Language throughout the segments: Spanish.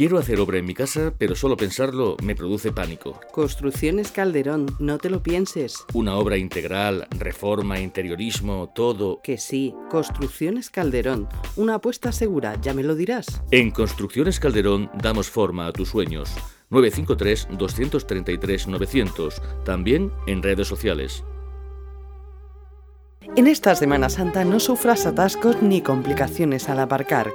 Quiero hacer obra en mi casa, pero solo pensarlo me produce pánico. Construcciones Calderón, no te lo pienses. Una obra integral, reforma, interiorismo, todo. Que sí, Construcciones Calderón, una apuesta segura, ya me lo dirás. En Construcciones Calderón damos forma a tus sueños. 953-233-900, también en redes sociales. En esta Semana Santa no sufras atascos ni complicaciones al aparcar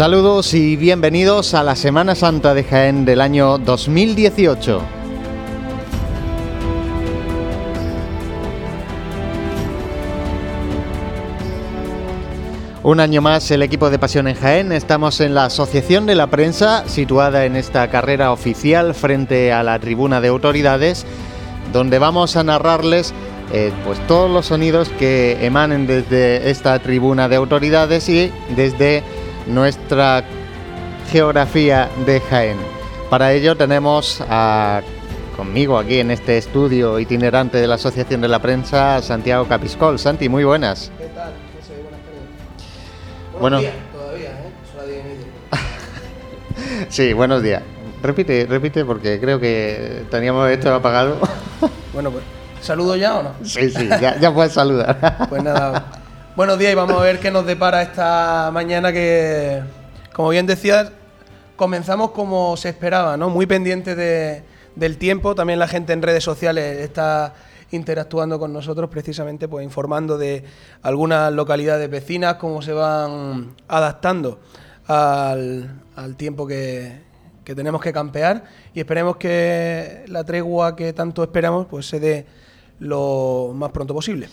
Saludos y bienvenidos a la Semana Santa de Jaén del año 2018. Un año más el equipo de Pasión en Jaén. Estamos en la Asociación de la Prensa, situada en esta carrera oficial frente a la tribuna de autoridades, donde vamos a narrarles eh, pues todos los sonidos que emanen desde esta tribuna de autoridades y desde nuestra geografía de Jaén. Para ello tenemos conmigo aquí en este estudio itinerante de la Asociación de la Prensa Santiago Capiscol. Santi, muy buenas. ¿Qué tal? José, buenas tardes. Bueno. días todavía, ¿eh? Son las sí, buenos días. Repite, repite porque creo que teníamos esto apagado. bueno, pues, ¿saludo ya o no? Sí, sí, ya, ya puedes saludar. pues nada, Buenos días y vamos a ver qué nos depara esta mañana que, como bien decías, comenzamos como se esperaba, ¿no? Muy pendiente del tiempo. También la gente en redes sociales está interactuando con nosotros precisamente pues informando de algunas localidades vecinas, cómo se van adaptando al, tiempo que, que, tenemos que campear y esperemos que la tregua que tanto esperamos pues se dé lo más pronto posible.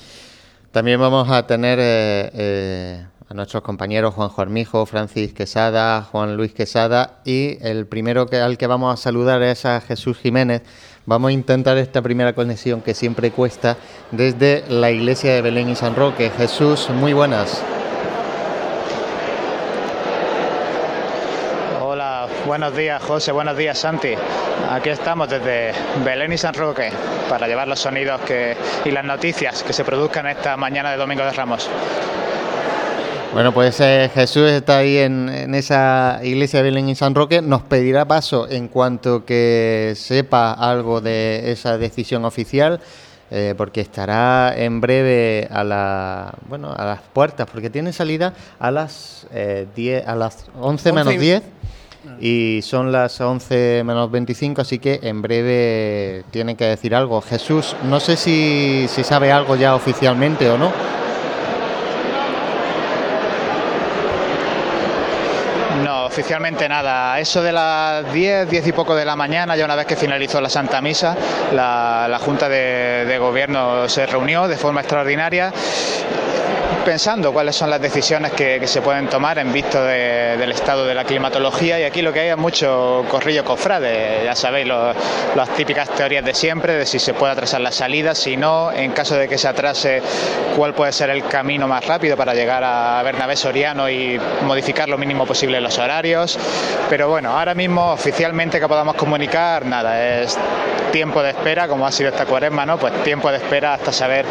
También vamos a tener eh, eh, a nuestros compañeros Juan Armijo, Francis Quesada, Juan Luis Quesada y el primero que, al que vamos a saludar es a Jesús Jiménez. Vamos a intentar esta primera conexión que siempre cuesta desde la iglesia de Belén y San Roque. Jesús, muy buenas. Buenos días, José. Buenos días, Santi. Aquí estamos desde Belén y San Roque para llevar los sonidos que, y las noticias que se produzcan esta mañana de Domingo de Ramos. Bueno, pues eh, Jesús está ahí en, esa iglesia de Belén y San Roque. Nos pedirá paso en cuanto que sepa algo de esa decisión oficial. Eh, porque estará en breve a la bueno a las puertas porque tiene salida a las eh, a las 11 menos 10 y son las 11 menos 25 así que en breve tiene que decir algo. Jesús no sé si, si sabe algo ya oficialmente o no. Oficialmente nada. Eso de las 10, 10 y poco de la mañana, ya una vez que finalizó la Santa Misa, la, Junta de Gobierno se reunió de forma extraordinaria pensando cuáles son las decisiones que, se pueden tomar en visto del estado de la climatología y aquí lo que hay es mucho corrillo cofrade, ya sabéis, las típicas teorías de siempre, de si se puede atrasar la salida, si no, en caso de que se atrase, cuál puede ser el camino más rápido para llegar a Bernabé Soriano y modificar lo mínimo posible los horarios, pero bueno, ahora mismo oficialmente que podamos comunicar, nada, es tiempo de espera, como ha sido esta cuaresma, ¿no? Pues tiempo de espera hasta saber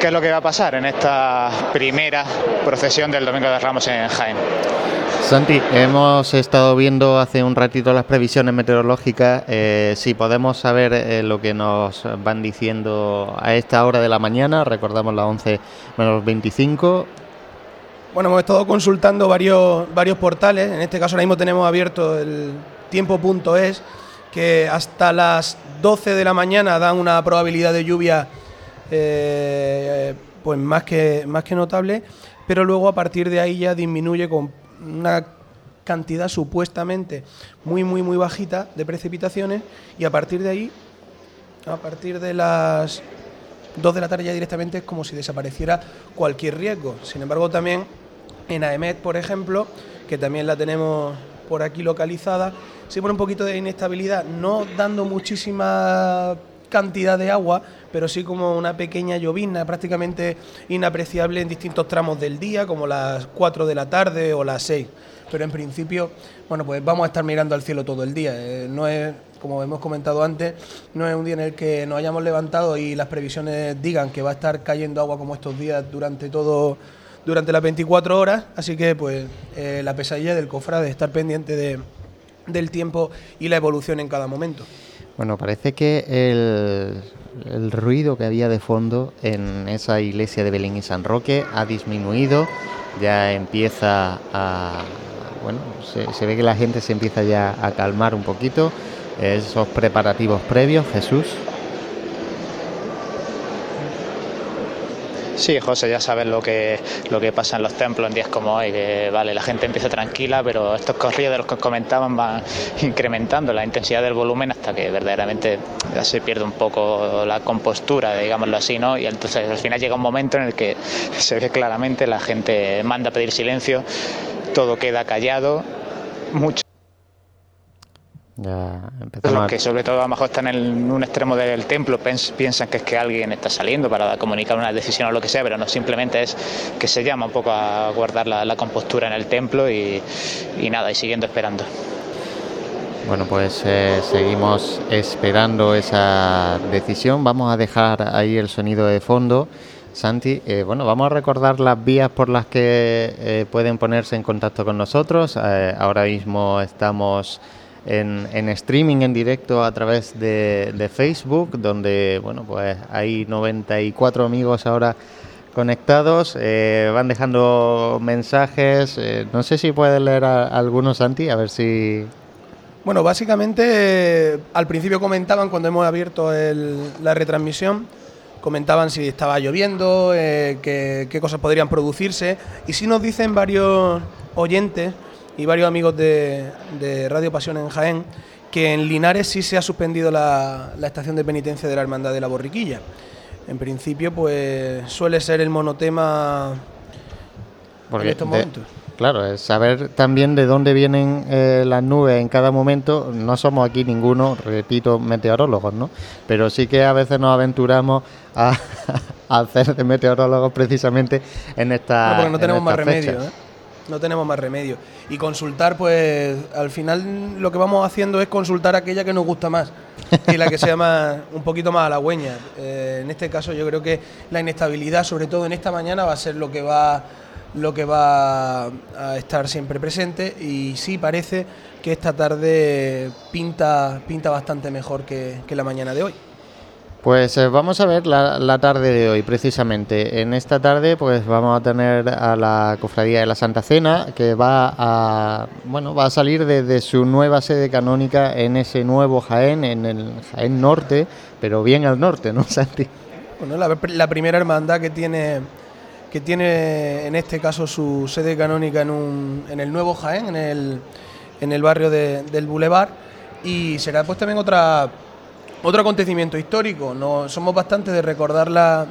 qué es lo que va a pasar en esta primera procesión del Domingo de Ramos en Jaén. Santi, hemos estado viendo hace un ratito las previsiones meteorológicas. Eh, si podemos saber eh, lo que nos van diciendo a esta hora de la mañana, recordamos las 11 menos 25. Bueno, hemos estado consultando varios, varios portales. En este caso, ahora mismo tenemos abierto el tiempo.es, que hasta las 12 de la mañana dan una probabilidad de lluvia eh, pues más que, más que notable, pero luego a partir de ahí ya disminuye con una cantidad supuestamente muy, muy, muy bajita de precipitaciones y a partir de ahí, a partir de las 2 de la tarde ya directamente es como si desapareciera cualquier riesgo. Sin embargo, también en AEMET, por ejemplo, que también la tenemos por aquí localizada, se pone un poquito de inestabilidad, no dando muchísima cantidad de agua, pero sí como una pequeña llovizna prácticamente inapreciable en distintos tramos del día, como las 4 de la tarde o las 6. Pero en principio, bueno, pues vamos a estar mirando al cielo todo el día. Eh, no es, como hemos comentado antes, no es un día en el que nos hayamos levantado y las previsiones digan que va a estar cayendo agua como estos días durante todo durante las 24 horas, así que pues eh, la pesadilla del cofrade, estar pendiente de, del tiempo y la evolución en cada momento. Bueno, parece que el, ruido que había de fondo en esa iglesia de Belén y San Roque ha disminuido, ya empieza a... Bueno, se, se ve que la gente se empieza ya a calmar un poquito, esos preparativos previos, Jesús. Sí, José, ya sabes lo que, lo que pasa en los templos en días como hoy, que vale, la gente empieza tranquila, pero estos corridos de los que comentaban van incrementando la intensidad del volumen hasta que verdaderamente ya se pierde un poco la compostura, digámoslo así, ¿no? Y entonces al final llega un momento en el que se ve claramente la gente manda a pedir silencio, todo queda callado, mucho ya Los que sobre todo a lo mejor están en un extremo del templo piensan que es que alguien está saliendo para comunicar una decisión o lo que sea, pero no, simplemente es que se llama un poco a guardar la, compostura en el templo y, nada, y siguiendo esperando. Bueno, pues eh, seguimos esperando esa decisión. Vamos a dejar ahí el sonido de fondo. Santi, eh, bueno, vamos a recordar las vías por las que eh, pueden ponerse en contacto con nosotros. ahora mismo estamos en, streaming en directo a través de, Facebook, donde bueno pues hay 94 amigos ahora conectados, eh, van dejando mensajes, eh, no sé si puedes leer algunos, Santi, a ver si... Bueno, básicamente al principio comentaban cuando hemos abierto la retransmisión, comentaban si estaba lloviendo, eh, qué cosas podrían producirse, y si nos dicen varios oyentes y varios amigos de, Radio Pasión en Jaén que en Linares sí se ha suspendido la, estación de penitencia de la Hermandad de la Borriquilla. En principio, pues suele ser el monotema en estos momentos. Claro, es saber también de dónde vienen eh, las nubes en cada momento. No somos aquí ninguno, repito, meteorólogos, ¿no? Pero sí que a veces nos aventuramos a, hacer de meteorólogos precisamente en esta. No, porque no tenemos más remedio, ¿eh? No tenemos más remedio. Y consultar, pues al final lo que vamos haciendo es consultar aquella que nos gusta más y la que sea más, un poquito más halagüeña. Eh, en este caso yo creo que la inestabilidad, sobre todo en esta mañana, va a ser lo que va lo que va a estar siempre presente y sí parece que esta tarde pinta, pinta bastante mejor que la mañana de hoy. Pues eh, vamos a ver la, tarde de hoy, precisamente. En esta tarde, pues vamos a tener a la Cofradía de la Santa Cena, que va a, bueno, va a salir desde su nueva sede canónica en ese nuevo Jaén, en el Jaén Norte, pero bien al norte, ¿no, Santi? Bueno, la, primera hermandad que tiene, que tiene en este caso su sede canónica en, un, en el nuevo Jaén, en el, en el barrio del Boulevard, y será pues también otra otro acontecimiento histórico, no, somos bastante de recordar la,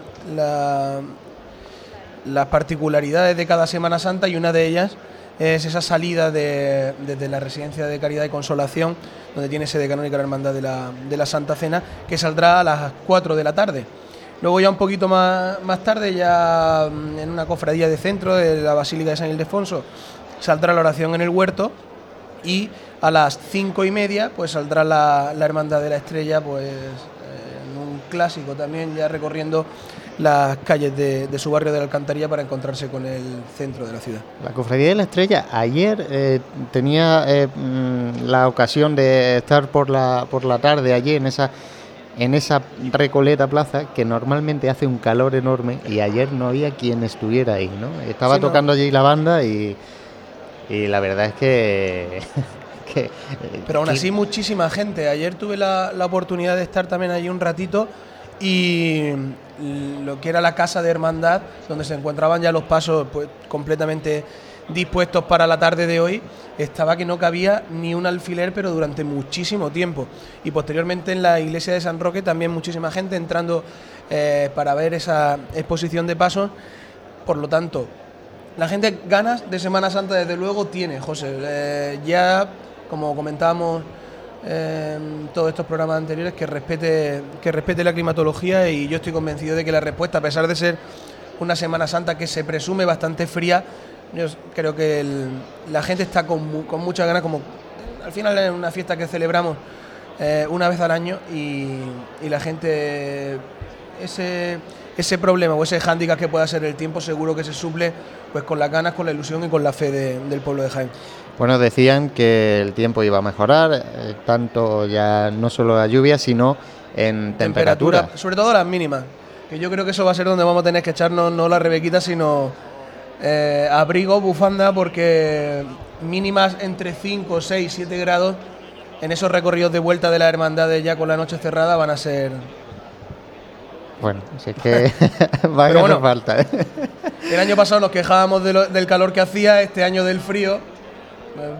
las particularidades de cada Semana Santa y una de ellas es esa salida de, desde la Residencia de Caridad y Consolación, donde tiene sede canónica la Hermandad de la, de la Santa Cena, que saldrá a las 4 de la tarde. Luego ya un poquito más, más tarde, ya mm, en una cofradía de centro de la Basílica de San Ildefonso, saldrá la oración en el huerto y a las cinco y media pues saldrá la, Hermandad de la Estrella pues en un clásico también ya recorriendo las calles de, su barrio de la Alcantarilla para encontrarse con el centro de la ciudad. La Cofradía de la Estrella ayer eh, tenía eh, mm, la ocasión de estar por la, por la tarde allí en esa en esa Recoleta Plaza que normalmente hace un calor enorme y ayer no había quien estuviera ahí, ¿no? Estaba tocando allí la banda y, y la verdad es que Pero aún así muchísima gente. Ayer tuve la, oportunidad de estar también allí un ratito y lo que era la casa de hermandad, donde se encontraban ya los pasos pues, completamente dispuestos para la tarde de hoy, estaba que no cabía ni un alfiler, pero durante muchísimo tiempo. Y posteriormente en la iglesia de San Roque también muchísima gente entrando eh, para ver esa exposición de pasos. Por lo tanto, la gente ganas de Semana Santa desde luego tiene, José. Eh, ya como comentábamos en todos estos programas anteriores, que respete, que respete la climatología y yo estoy convencido de que la respuesta, a pesar de ser una Semana Santa que se presume bastante fría, yo creo que la gente está con, con muchas ganas, como al final es una fiesta que celebramos eh, una vez al año y, la gente, ese, ese problema o ese hándicap que pueda ser el tiempo, seguro que se suple pues con las ganas, con la ilusión y con la fe del pueblo de Jaén. Bueno, decían que el tiempo iba a mejorar, eh, tanto ya no solo la lluvia, sino en temperatura. Sobre todo las mínimas, que yo creo que eso va a ser donde vamos a tener que echarnos no la rebequita, sino eh, abrigo, bufanda, porque mínimas entre 5, 6, 7 grados en esos recorridos de vuelta de las hermandades ya con la noche cerrada van a ser... Bueno, si es que va a bueno, falta. ¿eh? El año pasado nos quejábamos del calor que hacía, este año del frío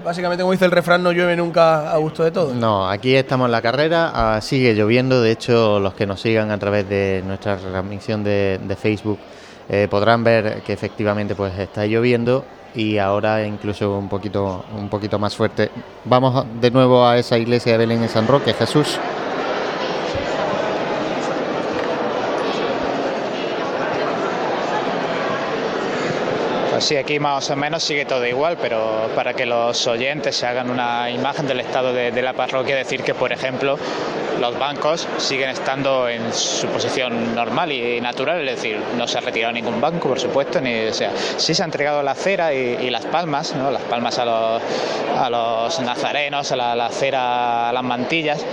Básicamente, como dice el refrán, no llueve nunca a gusto de todos. No, aquí estamos en la carrera, ah, sigue lloviendo. De hecho, los que nos sigan a través de nuestra transmisión de, Facebook eh, podrán ver que efectivamente pues está lloviendo y ahora incluso un poquito, un poquito más fuerte. Vamos de nuevo a esa iglesia de Belén en San Roque, Jesús. Sí, aquí más o menos sigue todo igual, pero para que los oyentes se hagan una imagen del estado de, la parroquia, decir que, por ejemplo, los bancos siguen estando en su posición normal y natural, es decir, no se ha retirado ningún banco, por supuesto, ni, o sea, sí se ha entregado la cera y, las palmas, ¿no? las palmas a los, a los nazarenos, a la, la cera, a las mantillas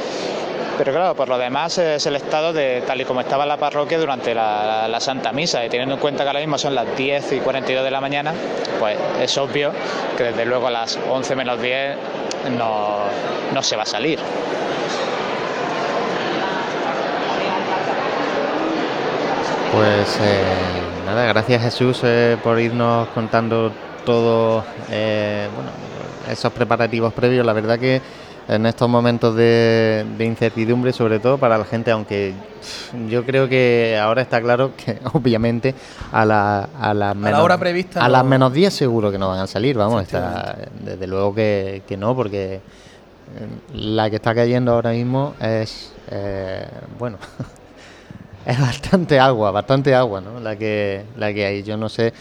pero claro, por lo demás es el estado de tal y como estaba la parroquia durante la, Santa Misa y teniendo en cuenta que ahora mismo son las 10 y 42 de la mañana, pues es obvio que desde luego a las 11 menos 10 no, se va a salir. Pues eh, nada, gracias Jesús eh, por irnos contando todos eh, esos preparativos previos. La verdad que en estos momentos de, incertidumbre, sobre todo para la gente, aunque yo creo que ahora está claro que obviamente a la, a las menos, hora prevista a las menos 10 seguro que no van a salir, vamos, está, desde luego que, no, porque eh, la que está cayendo ahora mismo es, eh, bueno, es bastante agua, bastante agua, ¿no? La que, la que hay. Yo no sé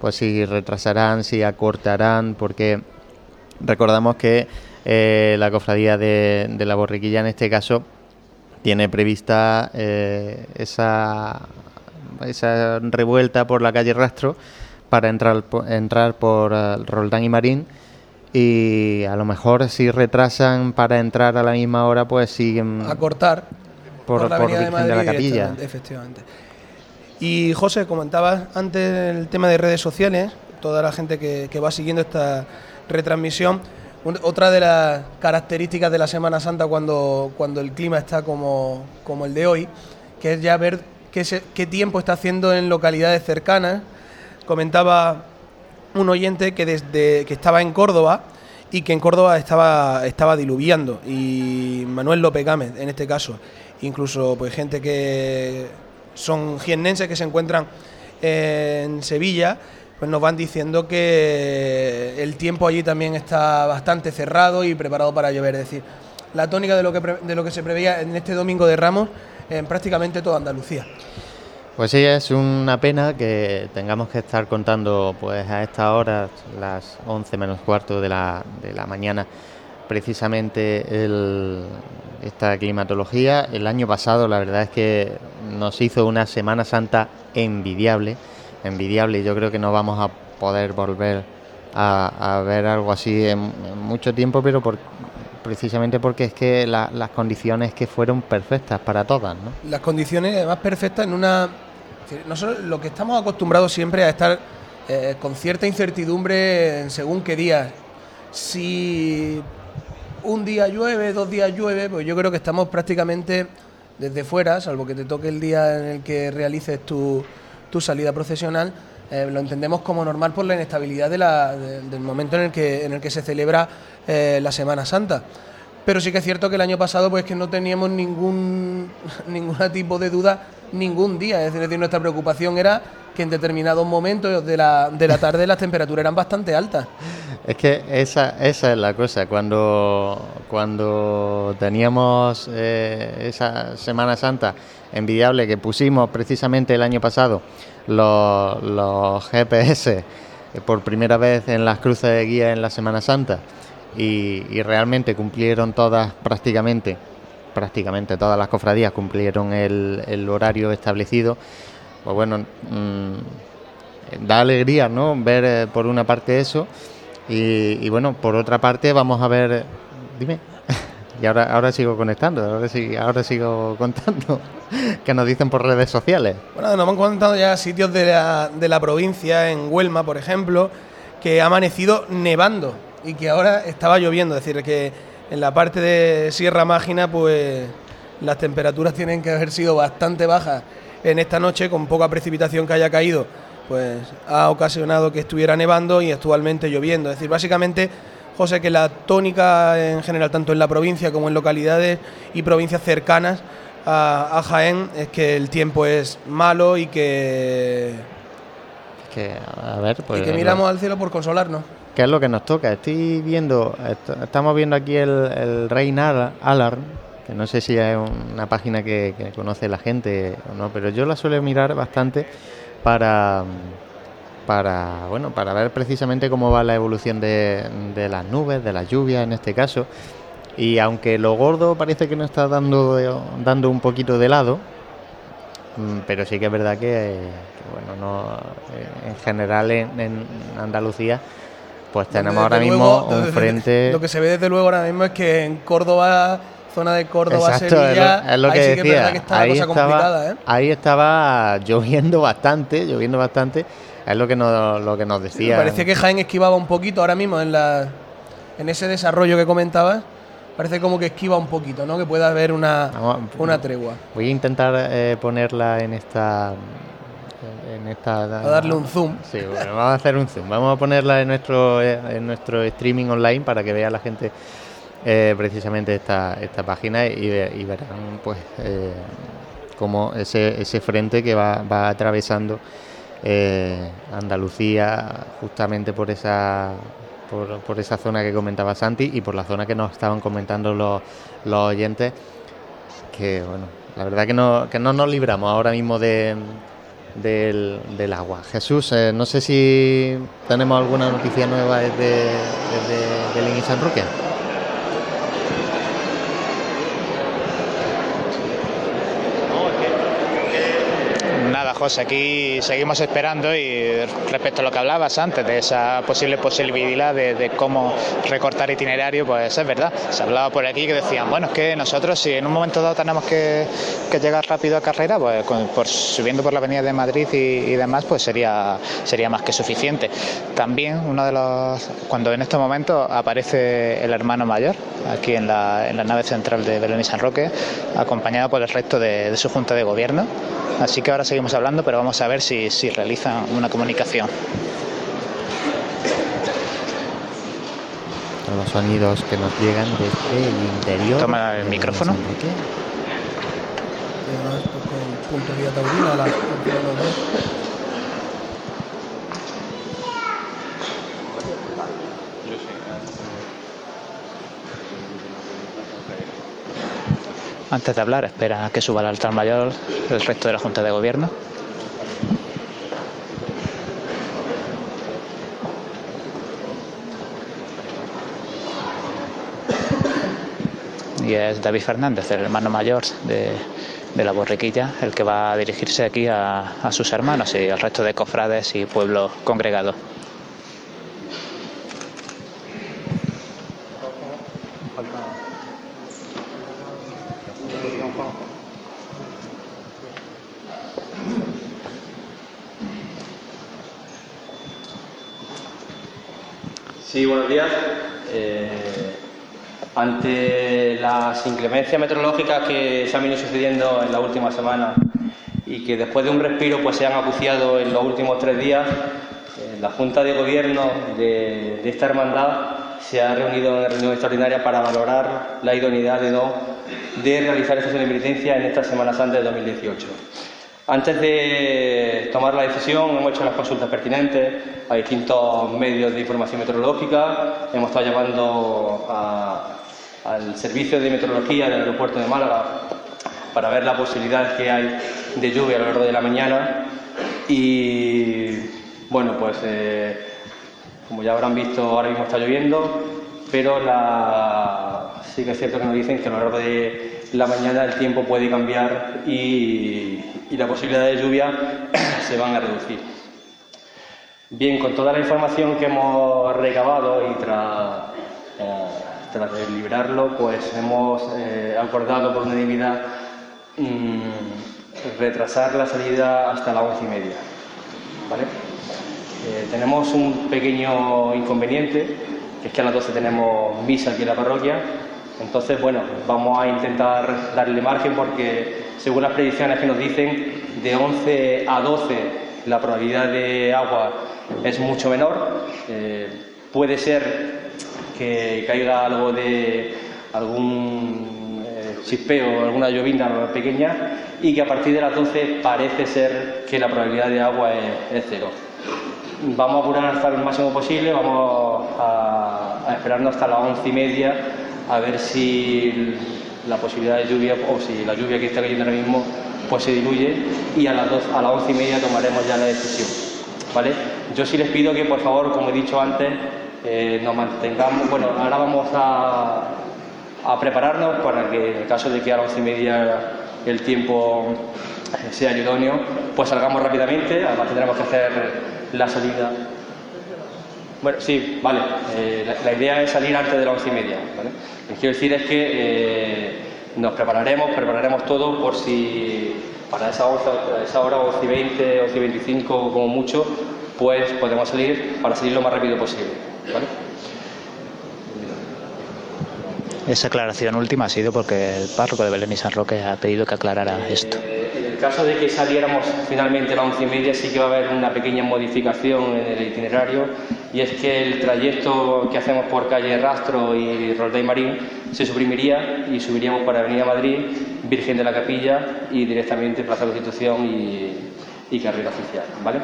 pues si retrasarán, si acortarán, porque recordamos que eh, la cofradía de, la borriquilla en este caso tiene prevista eh, esa, esa revuelta por la calle Rastro para entrar, entrar por eh, Roldán y Marín. Y a lo mejor si retrasan para entrar a la misma hora pues siguen a cortar por, la Virgen de, la Capilla. efectivamente y José comentabas antes el tema de redes sociales toda la gente que, va siguiendo esta retransmisión otra de las características de la Semana Santa cuando, cuando el clima está como, como el de hoy que es ya ver qué, qué tiempo está haciendo en localidades cercanas. Comentaba un oyente que desde que estaba en Córdoba y que en Córdoba estaba, estaba diluviando y Manuel López Gámez en este caso. Incluso pues gente que son jiennenses que se encuentran en Sevilla pues nos van diciendo que el tiempo allí también está bastante cerrado y preparado para llover. Es decir la tónica de lo que de lo que se preveía en este domingo de Ramos en prácticamente toda Andalucía. Pues sí, es una pena que tengamos que estar contando pues a esta hora, las 11 menos cuarto de la, de la mañana, precisamente esta climatología. El año pasado la verdad es que nos hizo una Semana Santa envidiable, envidiable y yo creo que no vamos a poder volver a, ver algo así en, mucho tiempo, pero por, precisamente porque es que las condiciones que fueron perfectas para todas. ¿no? Las condiciones más perfectas en una nosotros lo que estamos acostumbrados siempre a estar eh, con cierta incertidumbre en según qué día. Si un día llueve, dos días llueve, pues yo creo que estamos prácticamente desde fuera, salvo que te toque el día en el que realices tu, salida profesional, eh, lo entendemos como normal por la inestabilidad del momento en el que, en el que se celebra eh, la Semana Santa. Pero sí que es cierto que el año pasado pues que no teníamos ningún, ningún tipo de duda ningún día. Es decir, nuestra preocupación era que en determinados momentos de la, de la tarde las temperaturas eran bastante altas. Es que esa, esa es la cosa. Cuando, cuando teníamos eh, esa Semana Santa envidiable que pusimos precisamente el año pasado los, los GPS por primera vez en las cruces de guía en la Semana Santa y, y realmente cumplieron todas prácticamente prácticamente todas las cofradías cumplieron el, horario establecido, pues bueno, mm, da alegría, ¿no? Ver eh, por una parte eso y, bueno, por otra parte vamos a ver, dime, y ahora, ahora sigo conectando, ahora, sigo contando, que nos dicen por redes sociales. Bueno, nos han contado ya sitios de la, de la provincia, en Huelma, por ejemplo, que ha amanecido nevando y que ahora estaba lloviendo, es decir, que en la parte de Sierra Mágina, pues las temperaturas tienen que haber sido bastante bajas en esta noche, con poca precipitación que haya caído, pues ha ocasionado que estuviera nevando y actualmente lloviendo. Es decir, básicamente, José, que la tónica en general, tanto en la provincia como en localidades y provincias cercanas a, Jaén, es que el tiempo es malo y que... que, a ver, pues, y que miramos al cielo por consolarnos. ¿Qué es lo que nos toca? Estoy viendo, estamos viendo aquí el, el Rein Alarm, que no sé si es una página que, conoce la gente o no, pero yo la suelo mirar bastante para, para, bueno, para ver precisamente cómo va la evolución de, de las nubes, de las lluvias en este caso. Y aunque lo gordo parece que no está dando, dando un poquito de lado, mm, pero sí que es verdad que, bueno, no, eh, en general en Andalucía pues tenemos ahora mismo un frente. Lo que se ve desde luego ahora mismo es que en Córdoba, zona de Córdoba, Sevilla, es lo, que decía. ahí, estaba, ¿eh? ahí estaba lloviendo bastante, lloviendo bastante. Es lo que nos, lo que nos decía. parecía que Jaén esquivaba un poquito ahora mismo en la en ese desarrollo que comentabas. Parece como que esquiva un poquito, ¿no? Que pueda haber una, una tregua. Voy a intentar eh, ponerla en esta a darle un zoom. Sí, bueno, vamos a hacer un zoom. Vamos a ponerla en nuestro, en nuestro streaming online para que vea la gente eh, precisamente esta, esta página y, verán pues eh, como ese, ese frente que va, va atravesando eh, Andalucía justamente por esa por, por, esa zona que comentaba Santi y por la zona que nos estaban comentando los, los oyentes que bueno la verdad que no, que no nos libramos ahora mismo de, del, del agua. Jesús, no sé si tenemos alguna noticia nueva desde, desde Belén San Roque. Aquí seguimos esperando y respecto a lo que hablabas antes de esa posible posibilidad de, cómo recortar itinerario, pues es verdad. Se hablaba por aquí que decían, bueno, es que nosotros si en un momento dado tenemos que, llegar rápido a carrera, pues por, subiendo por la avenida de Madrid y, demás, pues sería, sería más que suficiente. También uno de los, cuando en este momento aparece el hermano mayor, aquí en la, en la nave central de Belén y San Roque, acompañado por el resto de, de su junta de gobierno. Así que ahora seguimos hablando, pero vamos a ver si, si realizan una comunicación. Los sonidos que nos llegan desde el interior. Toma el micrófono. Antes de hablar, espera a que suba el altar mayor el resto de la Junta de Gobierno. Y es David Fernández, el hermano mayor de, la borriquilla, el que va a dirigirse aquí a, sus hermanos y al resto de cofrades y pueblos congregados. Sí, buenos días. Eh, ante las inclemencias meteorológicas que se han venido sucediendo en la última semana y que después de un respiro pues se han acuciado en los últimos tres días, eh, la Junta de Gobierno de, de, esta hermandad se ha reunido en reunión extraordinaria para valorar la idoneidad de, no, de realizar esta penitencia en esta Semana Santa de 2018. Antes de tomar la decisión hemos hecho las consultas pertinentes a distintos medios de información meteorológica, hemos estado llamando al servicio de meteorología del aeropuerto de Málaga para ver la posibilidad que hay de lluvia a lo largo de la mañana y bueno pues eh, como ya habrán visto ahora mismo está lloviendo pero sí que es cierto que nos dicen que a lo largo de la mañana el tiempo puede cambiar y, la posibilidad de lluvia se van a reducir. Bien, con toda la información que hemos recabado y tras, eh, liberarlo, pues hemos eh, acordado por unanimidad mm, retrasar la salida hasta las once y media. Eh, tenemos un pequeño inconveniente, que es que a las 12 tenemos misa aquí en la parroquia entonces, bueno, vamos a intentar darle margen porque según las predicciones que nos dicen, de 11 a 12 la probabilidad de agua es mucho menor. Eh, puede ser que caiga algo de algún eh, chispeo, alguna llovina pequeña y que a partir de las 12 parece ser que la probabilidad de agua es, cero. Vamos a apurar hasta el máximo posible, vamos a, a esperarnos hasta las once y media a ver si la posibilidad de lluvia o si la lluvia que está cayendo ahora mismo pues se diluye y a las, dos, a las once y media tomaremos ya la decisión. ¿vale? Yo sí les pido que por favor, como he dicho antes, eh, nos mantengamos, bueno, ahora vamos a, prepararnos para que en el caso de que a las once y media el tiempo sea idóneo, pues salgamos rápidamente, además tendremos que hacer la salida bueno, sí, vale. Eh, la, idea es salir antes de las once y media. ¿vale? Lo que quiero decir es que eh, nos prepararemos, prepararemos todo por si para esa, esa hora, 11 y 20, 11 y 25 como mucho, pues podemos salir para salir lo más rápido posible. ¿Vale? Esa aclaración última ha sido porque el párroco de Belén y San Roque ha pedido que aclarara esto. En el caso de que saliéramos finalmente a las once y media, sí que va a haber una pequeña modificación en el itinerario y es que el trayecto que hacemos por calle Rastro y Roldán Marín se suprimiría y subiríamos por Avenida Madrid, Virgen de la Capilla y directamente Plaza Constitución y, y carrera oficial. ¿vale?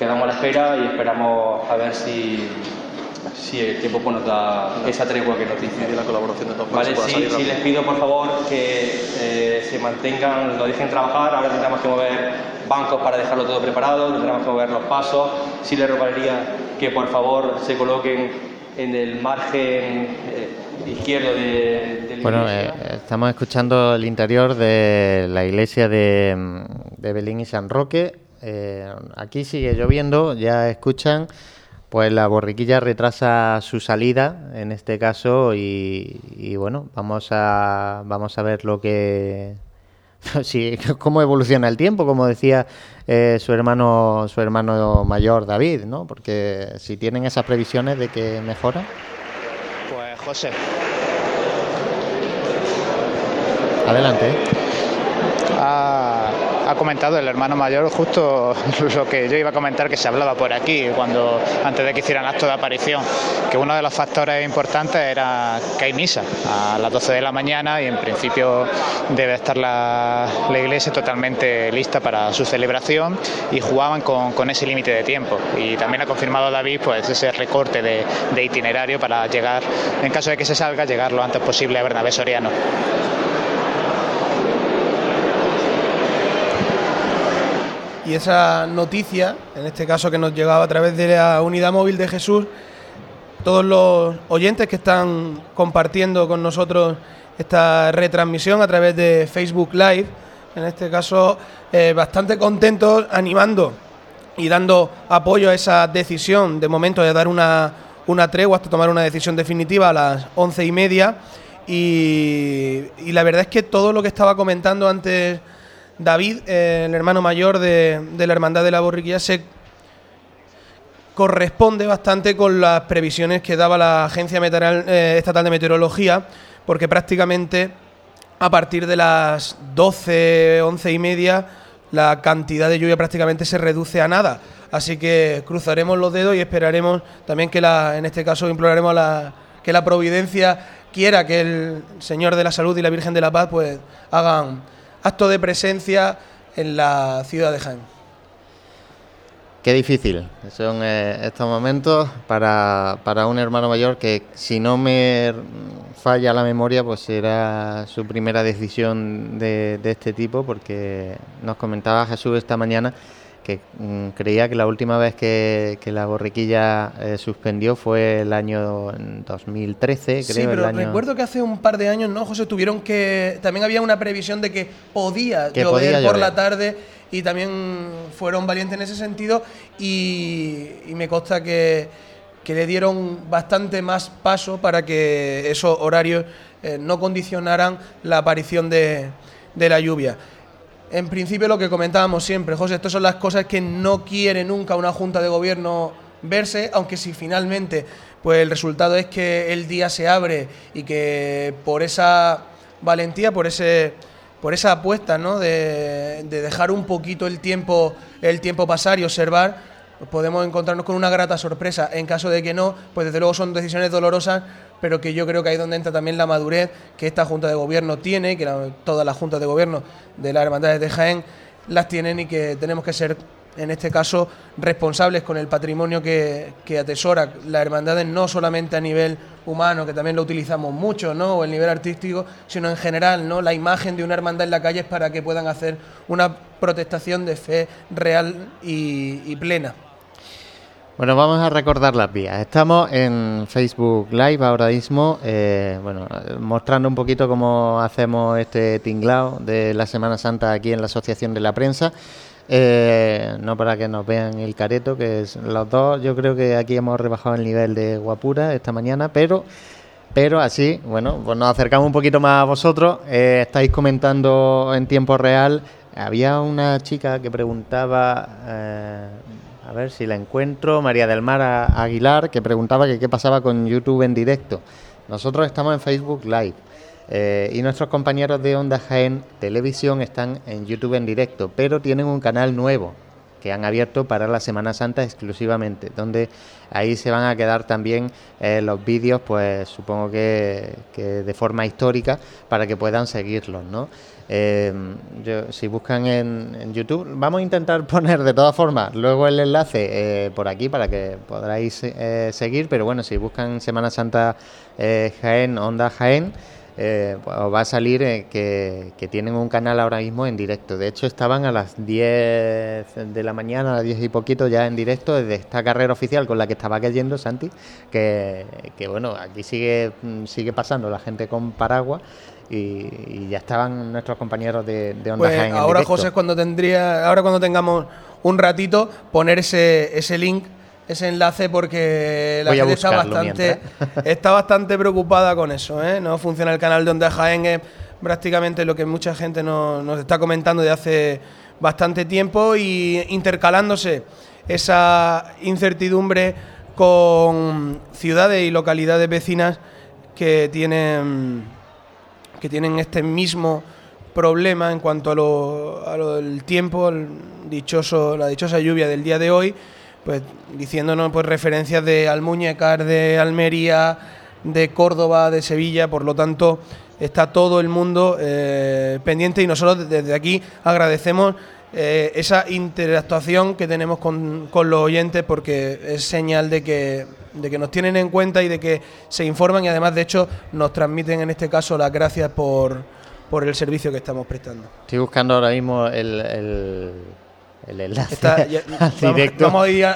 Quedamos a la espera y esperamos a ver si si el tiempo pues, nos da esa tregua que nos dice. la colaboración de todos vale, sí, sí, les pido por favor que eh, se mantengan, lo dejen trabajar. Ahora tendremos que mover bancos para dejarlo todo preparado, tendremos que mover los pasos. Sí le rogaría que por favor se coloquen en el margen eh, izquierdo de, de la Bueno, eh, estamos escuchando el interior de la iglesia de, de Belín y San Roque. Eh, aquí sigue lloviendo, ya escuchan, pues la borriquilla retrasa su salida en este caso y, y bueno, vamos a, vamos a ver lo que... Sí, cómo evoluciona el tiempo, como decía eh, su hermano su hermano mayor David, ¿no? Porque si tienen esas previsiones de que mejora. Pues José, Adelante. ¿eh? Ha, comentado el hermano mayor justo lo que yo iba a comentar que se hablaba por aquí cuando antes de que hicieran acto de aparición, que uno de los factores importantes era que hay misa a las 12 de la mañana y en principio debe estar la, iglesia totalmente lista para su celebración y jugaban con, ese límite de tiempo. Y también ha confirmado David pues ese recorte de itinerario para llegar, en caso de que se salga, llegar lo antes posible a Bernabé Soriano. Y esa noticia, en este caso que nos llegaba a través de la unidad móvil de Jesús, todos los oyentes que están compartiendo con nosotros esta retransmisión a través de Facebook Live, en este caso eh, bastante contentos, animando y dando apoyo a esa decisión de momento de dar una, una tregua hasta tomar una decisión definitiva a las once y media. Y, y la verdad es que todo lo que estaba comentando antes David, el hermano mayor de, de la Hermandad de la Borriquilla, se corresponde bastante con las previsiones que daba la Agencia eh, Estatal de Meteorología, porque prácticamente a partir de las 12, 11 y media, la cantidad de lluvia prácticamente se reduce a nada. Así que cruzaremos los dedos y esperaremos también que la, en este caso imploraremos la, que la providencia quiera que el Señor de la Salud y la Virgen de la Paz pues hagan acto de presencia en la ciudad de Jaén. Qué difícil son eh, estos momentos para, para un hermano mayor que, si no me falla la memoria, pues será su primera decisión de, de este tipo, porque nos comentaba Jesús esta mañana que mm, creía que la última vez que, que la borriquilla eh, suspendió fue el año 2013, creo. Sí, pero el año... recuerdo que hace un par de años, ¿no, José? Tuvieron que. También había una previsión de que podía Que llover podía por la tarde y también fueron valientes en ese sentido y, y me consta que, que le dieron bastante más paso para que esos horarios eh, no condicionaran la aparición de, de la lluvia. En principio lo que comentábamos siempre, José, estas son las cosas que no quiere nunca una junta de gobierno verse, aunque si finalmente pues el resultado es que el día se abre y que por esa valentía, por ese por esa apuesta, ¿no? de, de dejar un poquito el tiempo el tiempo pasar y observar, podemos encontrarnos con una grata sorpresa. En caso de que no, pues desde luego son decisiones dolorosas, pero que yo creo que ahí es donde entra también la madurez que esta Junta de Gobierno tiene, que todas las juntas de gobierno de las hermandades de Jaén las tienen y que tenemos que ser, en este caso, responsables con el patrimonio que, que atesora las hermandades, no solamente a nivel humano, que también lo utilizamos mucho, ¿no? o el nivel artístico, sino en general, ¿no? la imagen de una hermandad en la calle es para que puedan hacer una protestación de fe real y plena. Bueno, vamos a recordar las vías. Estamos en Facebook Live ahora mismo, eh, bueno, mostrando un poquito cómo hacemos este tinglao de la Semana Santa aquí en la Asociación de la Prensa. Eh, no para que nos vean el careto, que es los dos. Yo creo que aquí hemos rebajado el nivel de guapura esta mañana, pero pero así, bueno, pues nos acercamos un poquito más a vosotros. Eh, estáis comentando en tiempo real. Había una chica que preguntaba, a ver si la encuentro, María del Mar Aguilar, que preguntaba que qué pasaba con YouTube en directo. Nosotros estamos en Facebook Live. eh, y nuestros compañeros de Onda Jaén Televisión están en YouTube en directo, pero tienen un canal nuevo que han abierto para la Semana Santa exclusivamente, donde ahí se van a quedar también eh, los vídeos, pues supongo que, que de forma histórica, para que puedan seguirlos, ¿no? Eh, yo- si buscan en, YouTube, vamos a intentar poner de todas formas luego el enlace eh, por aquí para que podáis eh, seguir, pero bueno, si buscan Semana Santa eh, Jaén, Onda Jaén, eh, pues va a salir que, tienen un canal ahora mismo en directo. De hecho, estaban a las 10 de la mañana, a las 10 y poquito, ya en directo desde esta carrera oficial con la que estaba cayendo Santi, que, que bueno, aquí sigue, sigue pasando la gente con paraguas. Y, ya estaban nuestros compañeros de, de Onda pues Ahora, José, cuando tendría, ahora cuando tengamos un ratito, poner ese, ese link ese enlace porque la gente está bastante, está bastante preocupada con eso. ¿eh? No funciona el canal de Onda Jaén, es prácticamente lo que mucha gente nos, está comentando de hace bastante tiempo y intercalándose esa incertidumbre con ciudades y localidades vecinas que tienen, que tienen este mismo problema en cuanto a lo, a lo del tiempo, la dichosa lluvia del día de hoy pues diciéndonos pues referencias de Almuñécar, de Almería, de Córdoba, de Sevilla, por lo tanto está todo el mundo eh, pendiente y nosotros desde aquí agradecemos eh, esa interactuación que tenemos con, los oyentes porque es señal de que, de que nos tienen en cuenta y de que se informan y además de hecho nos transmiten en este caso las gracias por, por el servicio que estamos prestando. Estoy buscando ahora mismo el el enlace directo. Vamos, a ir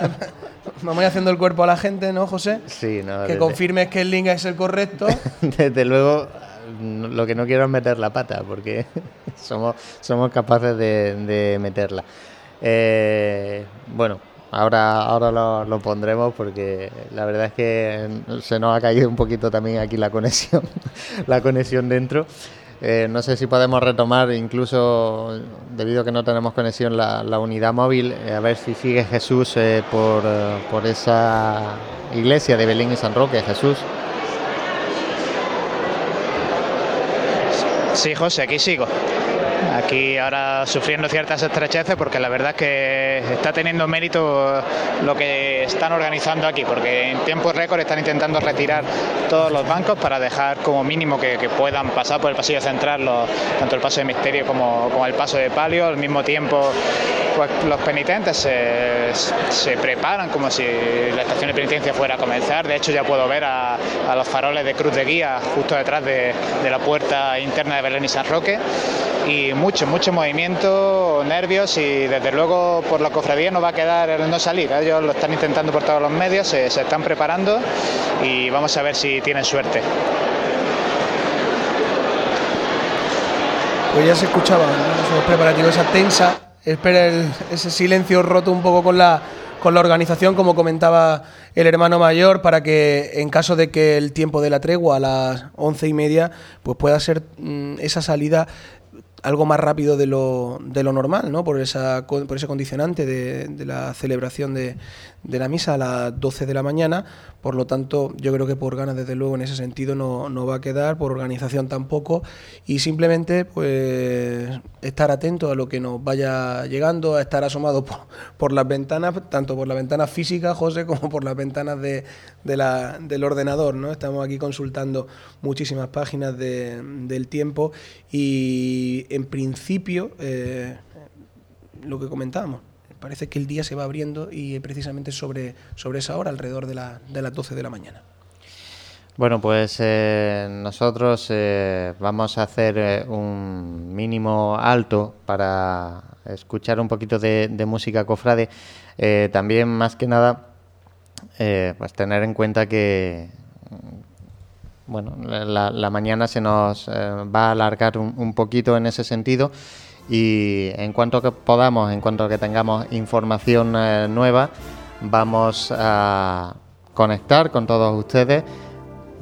vamos, haciendo el cuerpo a la gente, ¿no, José? Sí, no. Que confirmes que el link es el correcto. desde luego, lo que no quiero es meter la pata, porque somos, somos capaces de, meterla. Eh, bueno, ahora, ahora lo, lo, pondremos porque la verdad es que se nos ha caído un poquito también aquí la conexión, la conexión dentro. Eh, no sé si podemos retomar, incluso debido a que no tenemos conexión, la, unidad móvil, eh, a ver si sigue Jesús por, por esa iglesia de Belén y San Roque. Jesús. Sí, José, aquí sigo. Aquí ahora sufriendo ciertas estrecheces porque la verdad es que está teniendo mérito lo que están organizando aquí, porque en tiempo récord están intentando retirar todos los bancos para dejar como mínimo que, puedan pasar por el pasillo central tanto el paso de misterio como, el paso de palio. Al mismo tiempo, pues los penitentes se, preparan como si la estación de penitencia fuera a comenzar. De hecho, ya puedo ver a, los faroles de cruz de guía justo detrás de, de la puerta interna de Belén y San Roque. Y mucho, mucho movimiento, nervios y desde luego por la cofradía no va a quedar el no salir. Ellos lo están intentando por todos los medios, se, están preparando y vamos a ver si tienen suerte. Pues ya se escuchaba ¿no? preparativos, esa tensa, espera ese silencio roto un poco con la, con la organización, como comentaba el hermano mayor, para que en caso de que el tiempo de la tregua a las once y media, pues pueda ser mm, esa salida algo más rápido de lo, de lo normal, ¿no? Por, esa, por ese condicionante de, la celebración de, de, la misa a las 12 de la mañana. Por lo tanto, yo creo que por ganas, desde luego, en ese sentido no, no va a quedar, por organización tampoco. Y simplemente, pues, estar atento a lo que nos vaya llegando, a estar asomado por, por las ventanas, tanto por las ventanas físicas, José, como por las ventanas de, de la, del ordenador, ¿no? Estamos aquí consultando muchísimas páginas de, del tiempo y en principio, eh, lo que comentábamos, parece que el día se va abriendo y precisamente sobre, sobre esa hora, alrededor de, de las 12 de la mañana. Bueno, pues eh, nosotros eh, vamos a hacer un mínimo alto para escuchar un poquito de, música cofrade. también, más que nada, pues tener en cuenta que bueno, la, mañana se nos eh, va a alargar un, poquito en ese sentido y en cuanto que podamos, en cuanto que tengamos información eh, nueva, vamos a conectar con todos ustedes.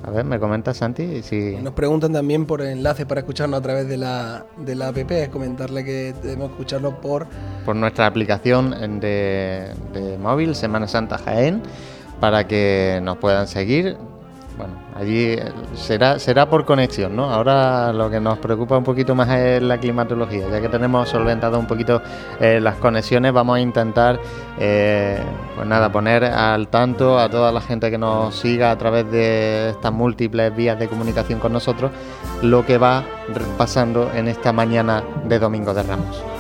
A ver, me comenta Santi si... Nos preguntan también por enlace para escucharnos a través de la, de la app, es comentarle que debemos escucharlo por... Por nuestra aplicación de, de móvil, Semana Santa Jaén, para que nos puedan seguir bueno, allí eh, será, será por conexión, ¿no? Ahora lo que nos preocupa un poquito más es la climatología, ya que tenemos solventado un poquito eh, las conexiones, vamos a intentar, eh, pues nada, poner al tanto a toda la gente que nos siga a través de estas múltiples vías de comunicación con nosotros, lo que va pasando en esta mañana de Domingo de Ramos.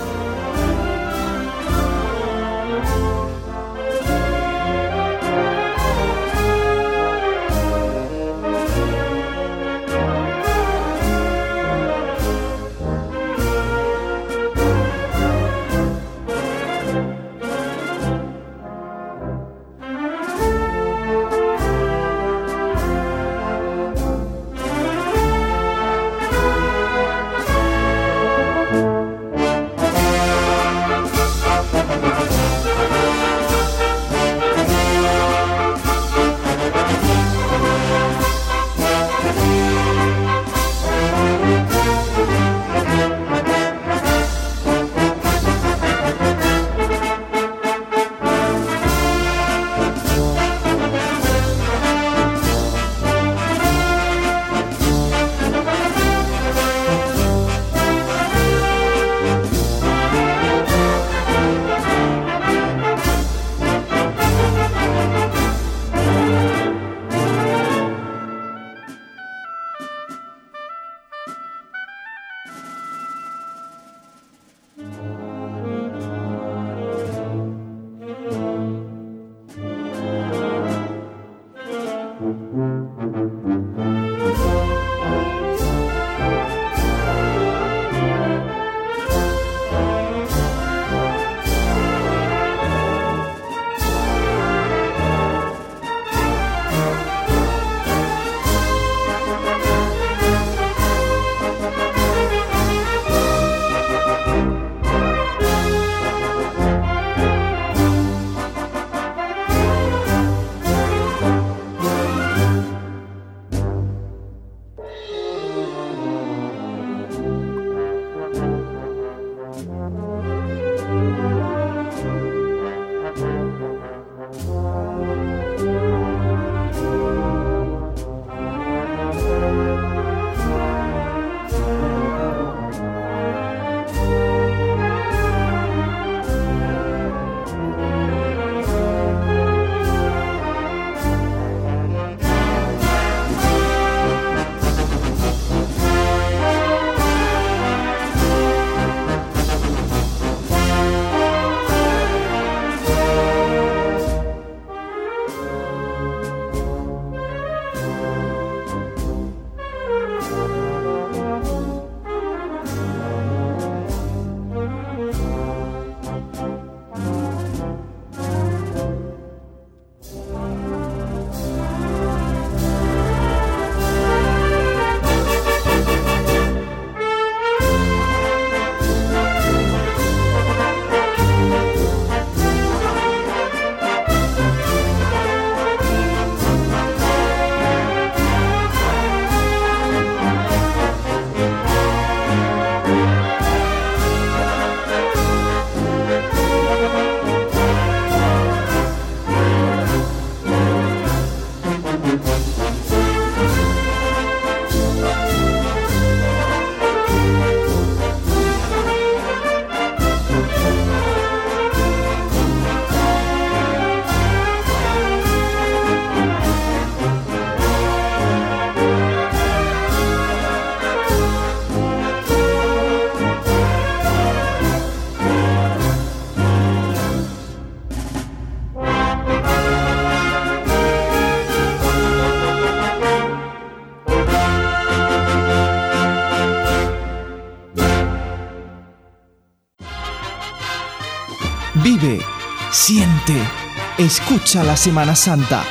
La Semana Santa.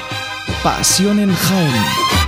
Pasión en Jaén.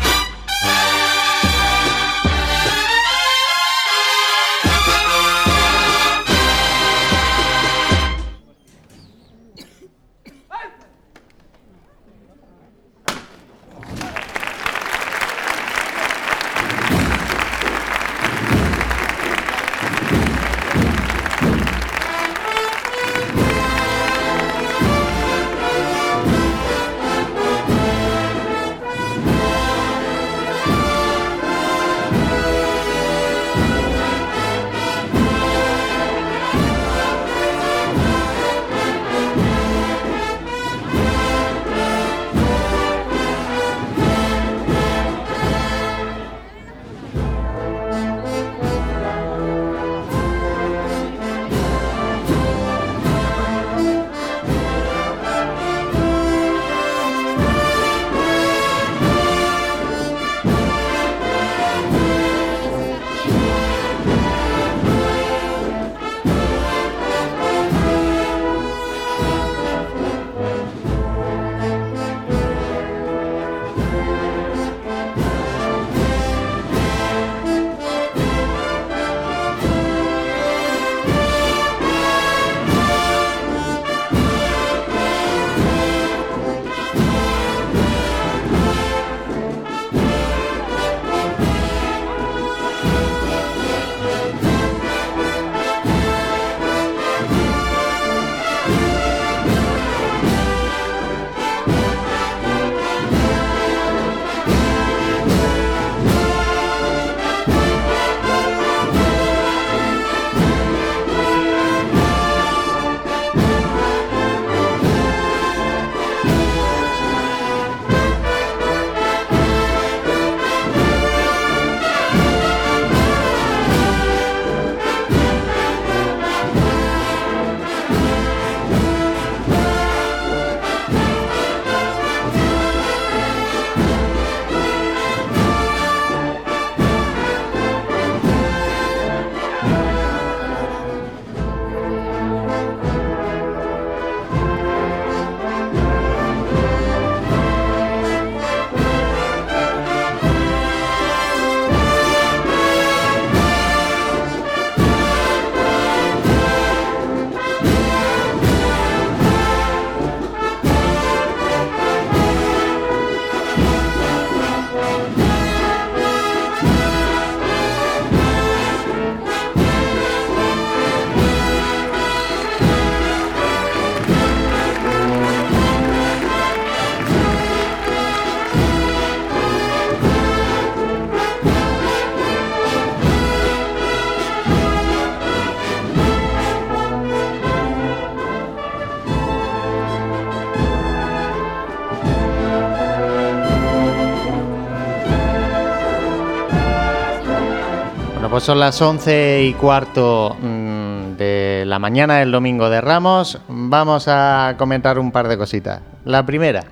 Son las 11 y cuarto mm, de la mañana del domingo de Ramos. Vamos a comentar un par de cositas. La primera,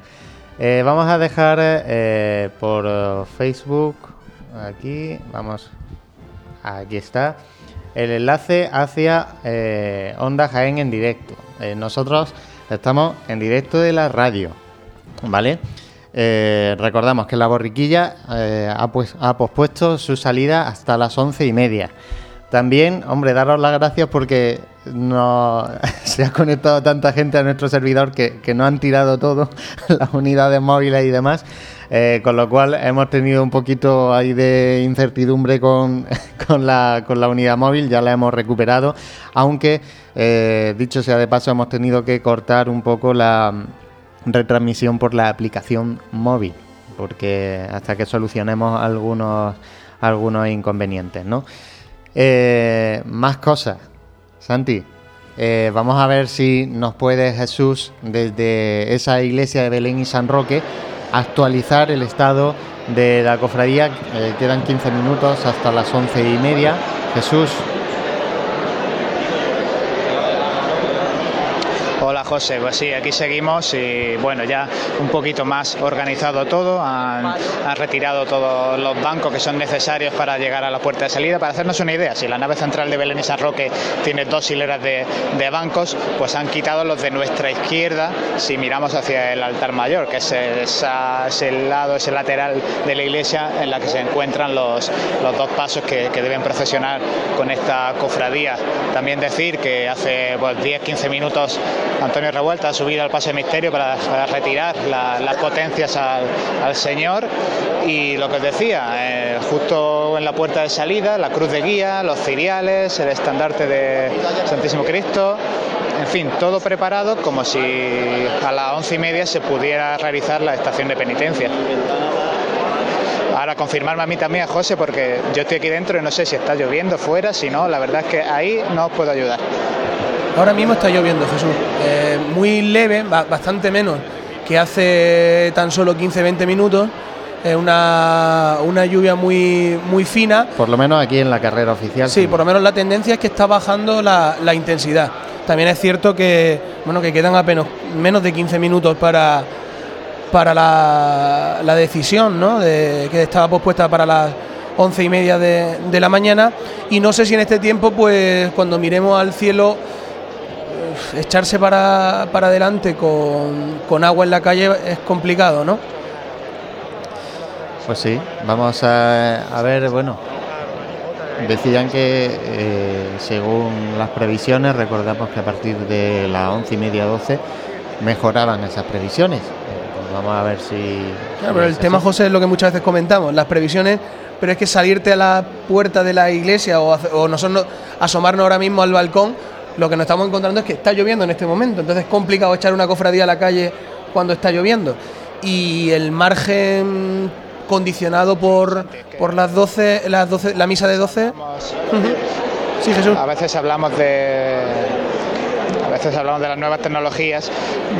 eh, vamos a dejar eh, por Facebook, aquí, vamos, aquí está, el enlace hacia eh, Onda Jaén en directo. Eh, nosotros estamos en directo de la radio, ¿vale? Eh, recordamos que la borriquilla eh, ha, pues- ha pospuesto su salida hasta las once y media. También, hombre, daros las gracias porque no, se ha conectado tanta gente a nuestro servidor que, no han tirado todo, las unidades móviles y demás. eh, con lo cual hemos tenido un poquito ahí de incertidumbre con, la, unidad móvil, ya la hemos recuperado, aunque dicho sea de paso hemos tenido que cortar un poco la retransmisión por la aplicación móvil, porque hasta que solucionemos algunos, algunos inconvenientes, ¿no? Eh, más cosas. Santi, eh, vamos a ver si nos puede Jesús, desde esa iglesia de Belén y San Roque, actualizar el estado de la cofradía. Eh, quedan 15 minutos hasta las once y media. Jesús, José, pues sí, aquí seguimos y bueno, ya un poquito más organizado todo, han, han retirado todos los bancos que son necesarios para llegar a la puerta de salida. Para hacernos una idea, si la nave central de Belén y San Roque tiene dos hileras de, de bancos, pues han quitado los de nuestra izquierda si miramos hacia el altar mayor, que es esa- ese lado, ese lateral de la iglesia en la que se encuentran los, los dos pasos que, que deben procesionar con esta cofradía. También decir que hace pues, 10-15 minutos Antonio Revuelta ha subido al paso de misterio para, retirar la- las potencias al, al Señor y lo que os decía, eh, justo en la puerta de salida, la cruz de guía, los ciriales, el estandarte de Santísimo Cristo, en fin, todo preparado como si a las once y media se pudiera realizar la estación de penitencia. Ahora confirmarme a mí también, a José, porque yo estoy aquí dentro y no sé si está lloviendo fuera, si no, la verdad es que ahí no os puedo ayudar. Ahora mismo está lloviendo, Jesús. Eh, muy leve, ba- bastante menos que hace tan solo 15-20 minutos. Es una, una lluvia muy, muy fina. por lo menos aquí en la carrera oficial. Sí, por lo menos la tendencia es que está bajando la, la intensidad. También es cierto que, bueno, que quedan apenas menos de 15 minutos para, para la, la decisión, ¿no? De, que estaba pospuesta para las once y media de, de la mañana. Y no sé si en este tiempo, pues cuando miremos al cielo, echarse para, para adelante con, con agua en la calle es complicado, ¿no? Pues sí, vamos a, a ver, bueno, decían que eh, según las previsiones, recordamos que a partir de las once y media, doce, mejoraban esas previsiones. Pues vamos a ver si... Claro, pero el tema, así. José, es lo que muchas veces comentamos, las previsiones, pero es que salirte a la puerta de la iglesia o, o nosotros asomarnos ahora mismo al balcón, lo que nos estamos encontrando es que está lloviendo en este momento, entonces es complicado echar una cofradía a la calle cuando está lloviendo. Y el margen condicionado por, por las 12, las 12, la misa de 12. Ujú. Sí, Jesús. A veces hablamos de veces hablamos de las nuevas tecnologías,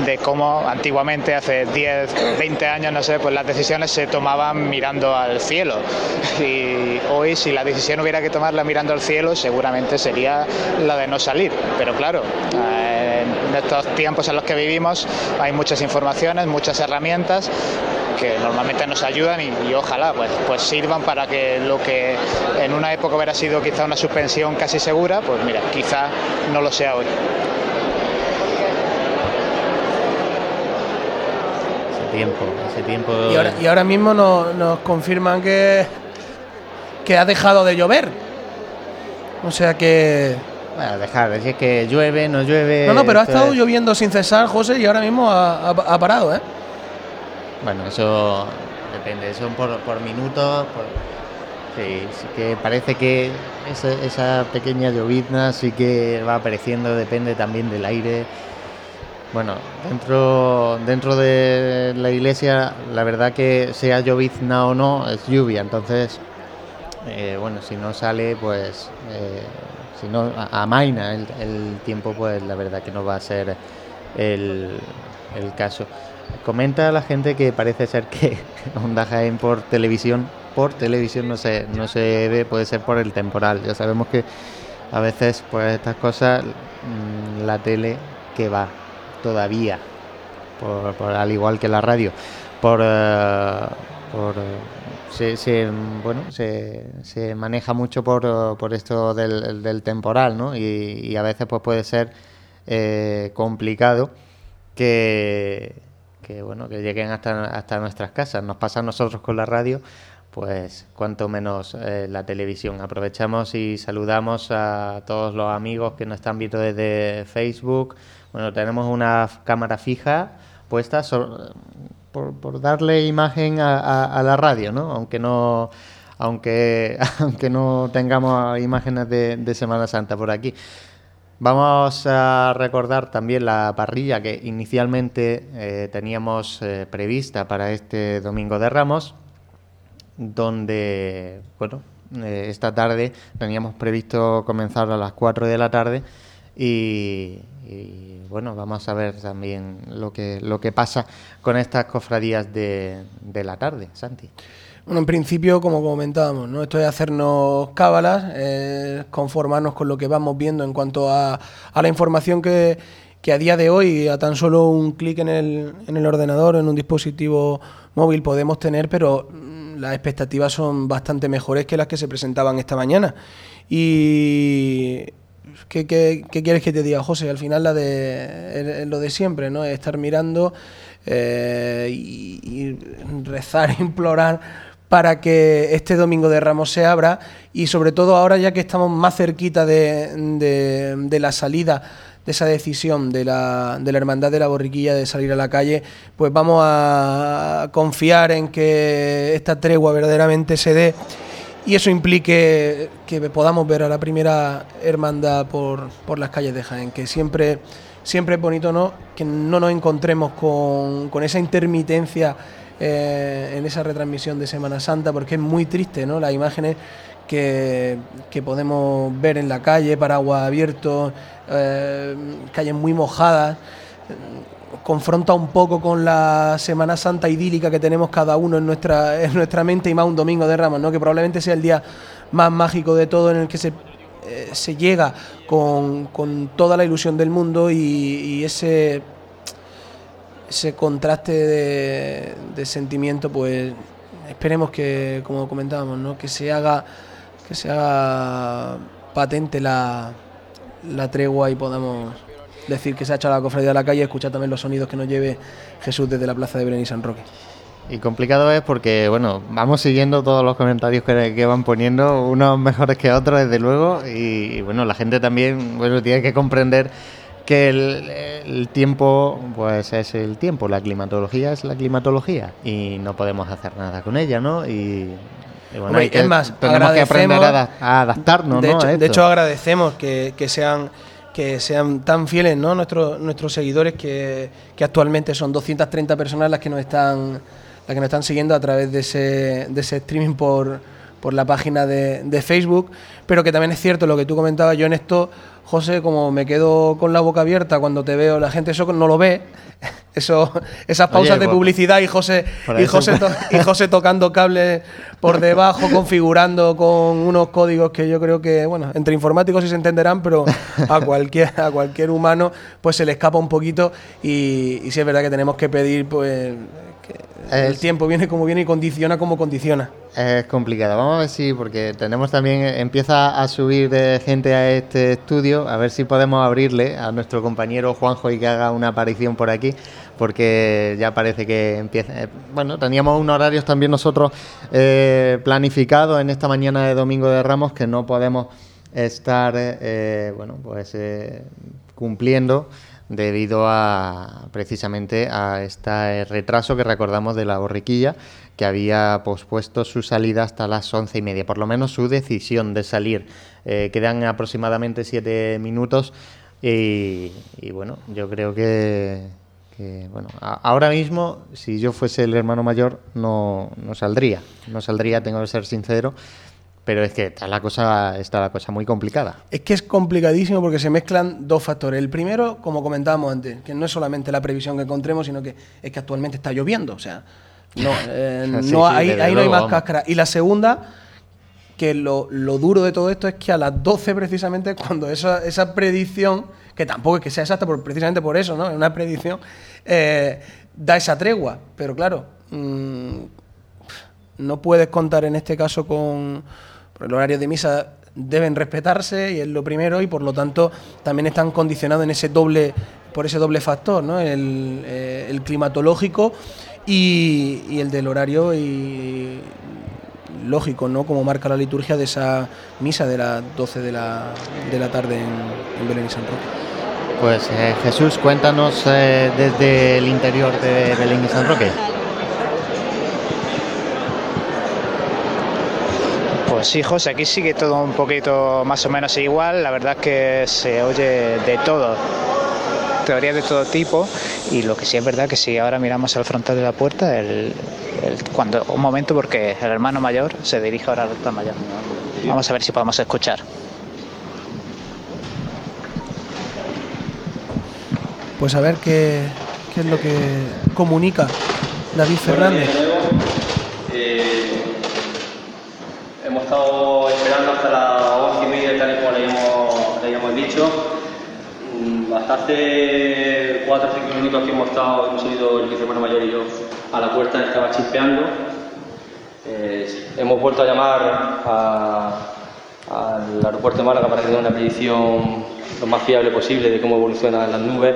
de cómo antiguamente, hace 10, 20 años, no sé, pues las decisiones se tomaban mirando al cielo. Y hoy, si la decisión hubiera que tomarla mirando al cielo, seguramente sería la de no salir. Pero claro, eh, en estos tiempos en los que vivimos hay muchas informaciones, muchas herramientas que normalmente nos ayudan y, y ojalá pues, pues sirvan para que lo que en una época hubiera sido quizá una suspensión casi segura, pues mira, quizá no lo sea hoy. Tiempo, ese tiempo... Y ahora, y ahora mismo nos, nos confirman que, que ha dejado de llover. O sea que. Bueno, dejar, es que llueve, no llueve... No, no, pero ha estado es- lloviendo sin cesar, José, y ahora mismo ha, ha- ha parado, ¿eh? Bueno, eso depende, son por, por minutos. por- Sí, sí que parece que esa, esa pequeña llovizna sí que va apareciendo, depende también del aire. Bueno, dentro, dentro de la iglesia, la verdad que sea llovizna o no, es lluvia. Entonces, eh, bueno, si no sale, pues, eh, si no a- amaina el, el tiempo, pues la verdad que no va a ser el, el caso. Comenta la gente que parece ser que Onda Jaén por televisión por televisión no se, no se ve, puede ser por el temporal. Ya sabemos que a veces pues estas cosas, mm, la tele que va todavía, por, al igual que la radio, por, eh, por se, bueno, se, maneja mucho por, por esto del, temporal, ¿no? Y, a veces pues puede ser eh, complicado que, que, bueno, que lleguen hasta, hasta nuestras casas. Nos pasa a nosotros con la radio, pues cuanto menos eh, la televisión. Aprovechamos y saludamos a todos los amigos que nos están viendo desde Facebook. Bueno, tenemos una cámara fija puesta por, darle imagen a, la radio, ¿no? Aunque no, aunque, aunque no tengamos imágenes de, Semana Santa por aquí. Vamos a recordar también la parrilla que inicialmente eh, teníamos eh, prevista para este Domingo de Ramos, donde, bueno, eh, esta tarde teníamos previsto comenzar a las 4 de la tarde y, bueno, vamos a ver también lo que, lo que pasa con estas cofradías de, de la tarde, Santi. Bueno, en principio, como comentábamos, ¿no? esto es hacernos cábalas, conformarnos con lo que vamos viendo en cuanto a, a la información que, que, a día de hoy, a tan solo un clic en el, en el ordenador, en un dispositivo móvil, podemos tener, pero mm, las expectativas son bastante mejores que las que se presentaban esta mañana. Y ¿Qué, quieres que te diga, José? Al final la de, lo de siempre, ¿no? Estar mirando eh, y, rezar, implorar para que este domingo de Ramos se abra y sobre todo ahora ya que estamos más cerquita de, la salida de esa decisión de la, de la Hermandad de la Borriquilla de salir a la calle, pues vamos a confiar en que esta tregua verdaderamente se dé y eso implique que podamos ver a la primera hermandad por, por las calles de Jaén, que siempre, siempre es bonito ¿no? que no nos encontremos con, con esa intermitencia eh, en esa retransmisión de Semana Santa, porque es muy triste ¿no? las imágenes que, que podemos ver en la calle, paraguas abiertos, eh, calles muy mojadas confronta un poco con la Semana Santa idílica que tenemos cada uno en nuestra, en nuestra mente y más un domingo de Ramos, ¿no? que probablemente sea el día más mágico de todo en el que se, eh, se llega con, toda la ilusión del mundo y, ese, ese contraste de, de, sentimiento, pues esperemos que, como comentábamos, ¿no? que se haga que patente la, la tregua y podamos decir que se ha echado la cofradía a la calle, escuchar también los sonidos que nos lleve Jesús desde la plaza de Belén y San Roque. Y complicado es porque, bueno, vamos siguiendo todos los comentarios que, van poniendo, unos mejores que otros, desde luego, y, bueno, la gente también, bueno, tiene que comprender que el, tiempo, pues es el tiempo, la climatología es la climatología, y no podemos hacer nada con ella, ¿no? Y, bueno, es más, tenemos que aprender a, adaptarnos, de ¿no? Hecho, de hecho, agradecemos que, que sean que sean tan fieles ¿no? nuestros, nuestros seguidores que, actualmente son 230 personas las que nos están las que nos están siguiendo a través de ese, de ese streaming por, por la página de, de, Facebook, pero que también es cierto lo que tú comentabas, yo en esto, José, como me quedo con la boca abierta cuando te veo, la gente eso no lo ve, eso, esas pausas de publicidad y José, y José, y José tocando cables por debajo, configurando con unos códigos que yo creo que, bueno, entre informáticos sí se entenderán, pero a cualquier, a cualquier humano pues se le escapa un poquito y, y sí es verdad que tenemos que pedir pues el tiempo viene como viene y condiciona como condiciona. Es complicado. Vamos a ver si, porque tenemos también, empieza a subir de gente a este estudio, a ver si podemos abrirle a nuestro compañero Juanjo y que haga una aparición por aquí, porque ya parece que empieza. Eh, bueno, teníamos unos horarios también nosotros eh, planificados en esta mañana de Domingo de Ramos que no podemos estar, eh, bueno, pues cumpliendo debido a precisamente a este retraso que recordamos de la borriquilla que había pospuesto su salida hasta las once y media, por lo menos su decisión de salir. Eh, quedan aproximadamente siete minutos y, bueno, yo creo que, bueno, ahora mismo, si yo fuese el hermano mayor, no, no saldría, no saldría, tengo que ser sincero, pero es que está la cosa está la cosa muy complicada. Es que es complicadísimo porque se mezclan dos factores. El primero, como comentábamos antes, que no es solamente la previsión que encontremos, sino que es que actualmente está lloviendo. O sea, No, eh, no ahí, ahí no hay más cáscara. Y la segunda, que lo, lo, duro de todo esto es que a las 12 precisamente, cuando esa, esa predicción, que tampoco es que sea exacta, por, precisamente por eso, ¿no? Es una predicción, eh, da esa tregua. Pero claro, mmm, no puedes contar en este caso con... El horario de misa deben respetarse y es lo primero y por lo tanto también están condicionados en ese doble por ese doble factor, ¿no? el, eh, climatológico y, el del horario y lógico, ¿no? Como marca la liturgia de esa misa de las 12 de la, de la tarde en, en, Belén y San Roque. Pues eh, Jesús, cuéntanos eh, desde el interior de Belén y San Roque. Pues sí, José, aquí sigue todo un poquito más o menos igual. La verdad es que se oye de todo, teorías de todo tipo. Y lo que sí es verdad que si ahora miramos al frontal de la puerta, el, el, cuando un momento porque el hermano mayor se dirige ahora al altar mayor. Vamos a ver si podemos escuchar. Pues a ver qué, qué es lo que comunica David Fernández. Hemos estado esperando hasta las once y media, tal y como le habíamos, le habíamos dicho. Hasta hace cuatro o cinco minutos que hemos estado, hemos ido el vicehermano mayor y yo a la puerta, estaba chispeando. Eh, hemos vuelto a llamar al aeropuerto de Málaga para tener una predicción lo más fiable posible de cómo evolucionan las nubes.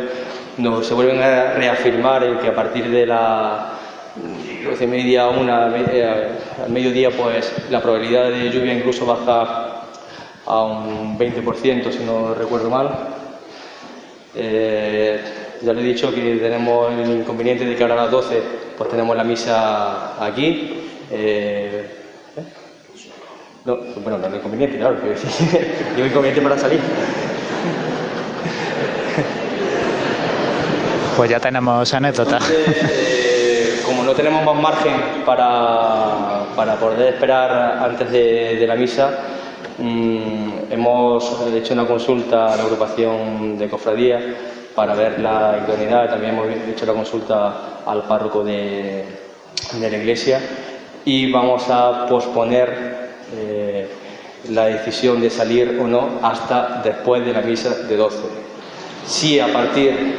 Nos se vuelven a reafirmar en que a partir de la 12 media, una, eh, al mediodía, pues la probabilidad de lluvia incluso baja a un 20%, si no recuerdo mal. Eh, ya le he dicho que tenemos el inconveniente de que ahora a las 12 pues tenemos la misa aquí. Eh. No, bueno, no es inconveniente, claro, que digo inconveniente para salir. Pues ya tenemos anécdota. Como no tenemos más margen para, para poder esperar antes de, la misa, mmm, hemos hecho una consulta a la agrupación de cofradías para ver la idoneidad, también hemos hecho la consulta al párroco de, de la iglesia y vamos a posponer eh, la decisión de salir o no hasta después de la misa de 12. Si a partir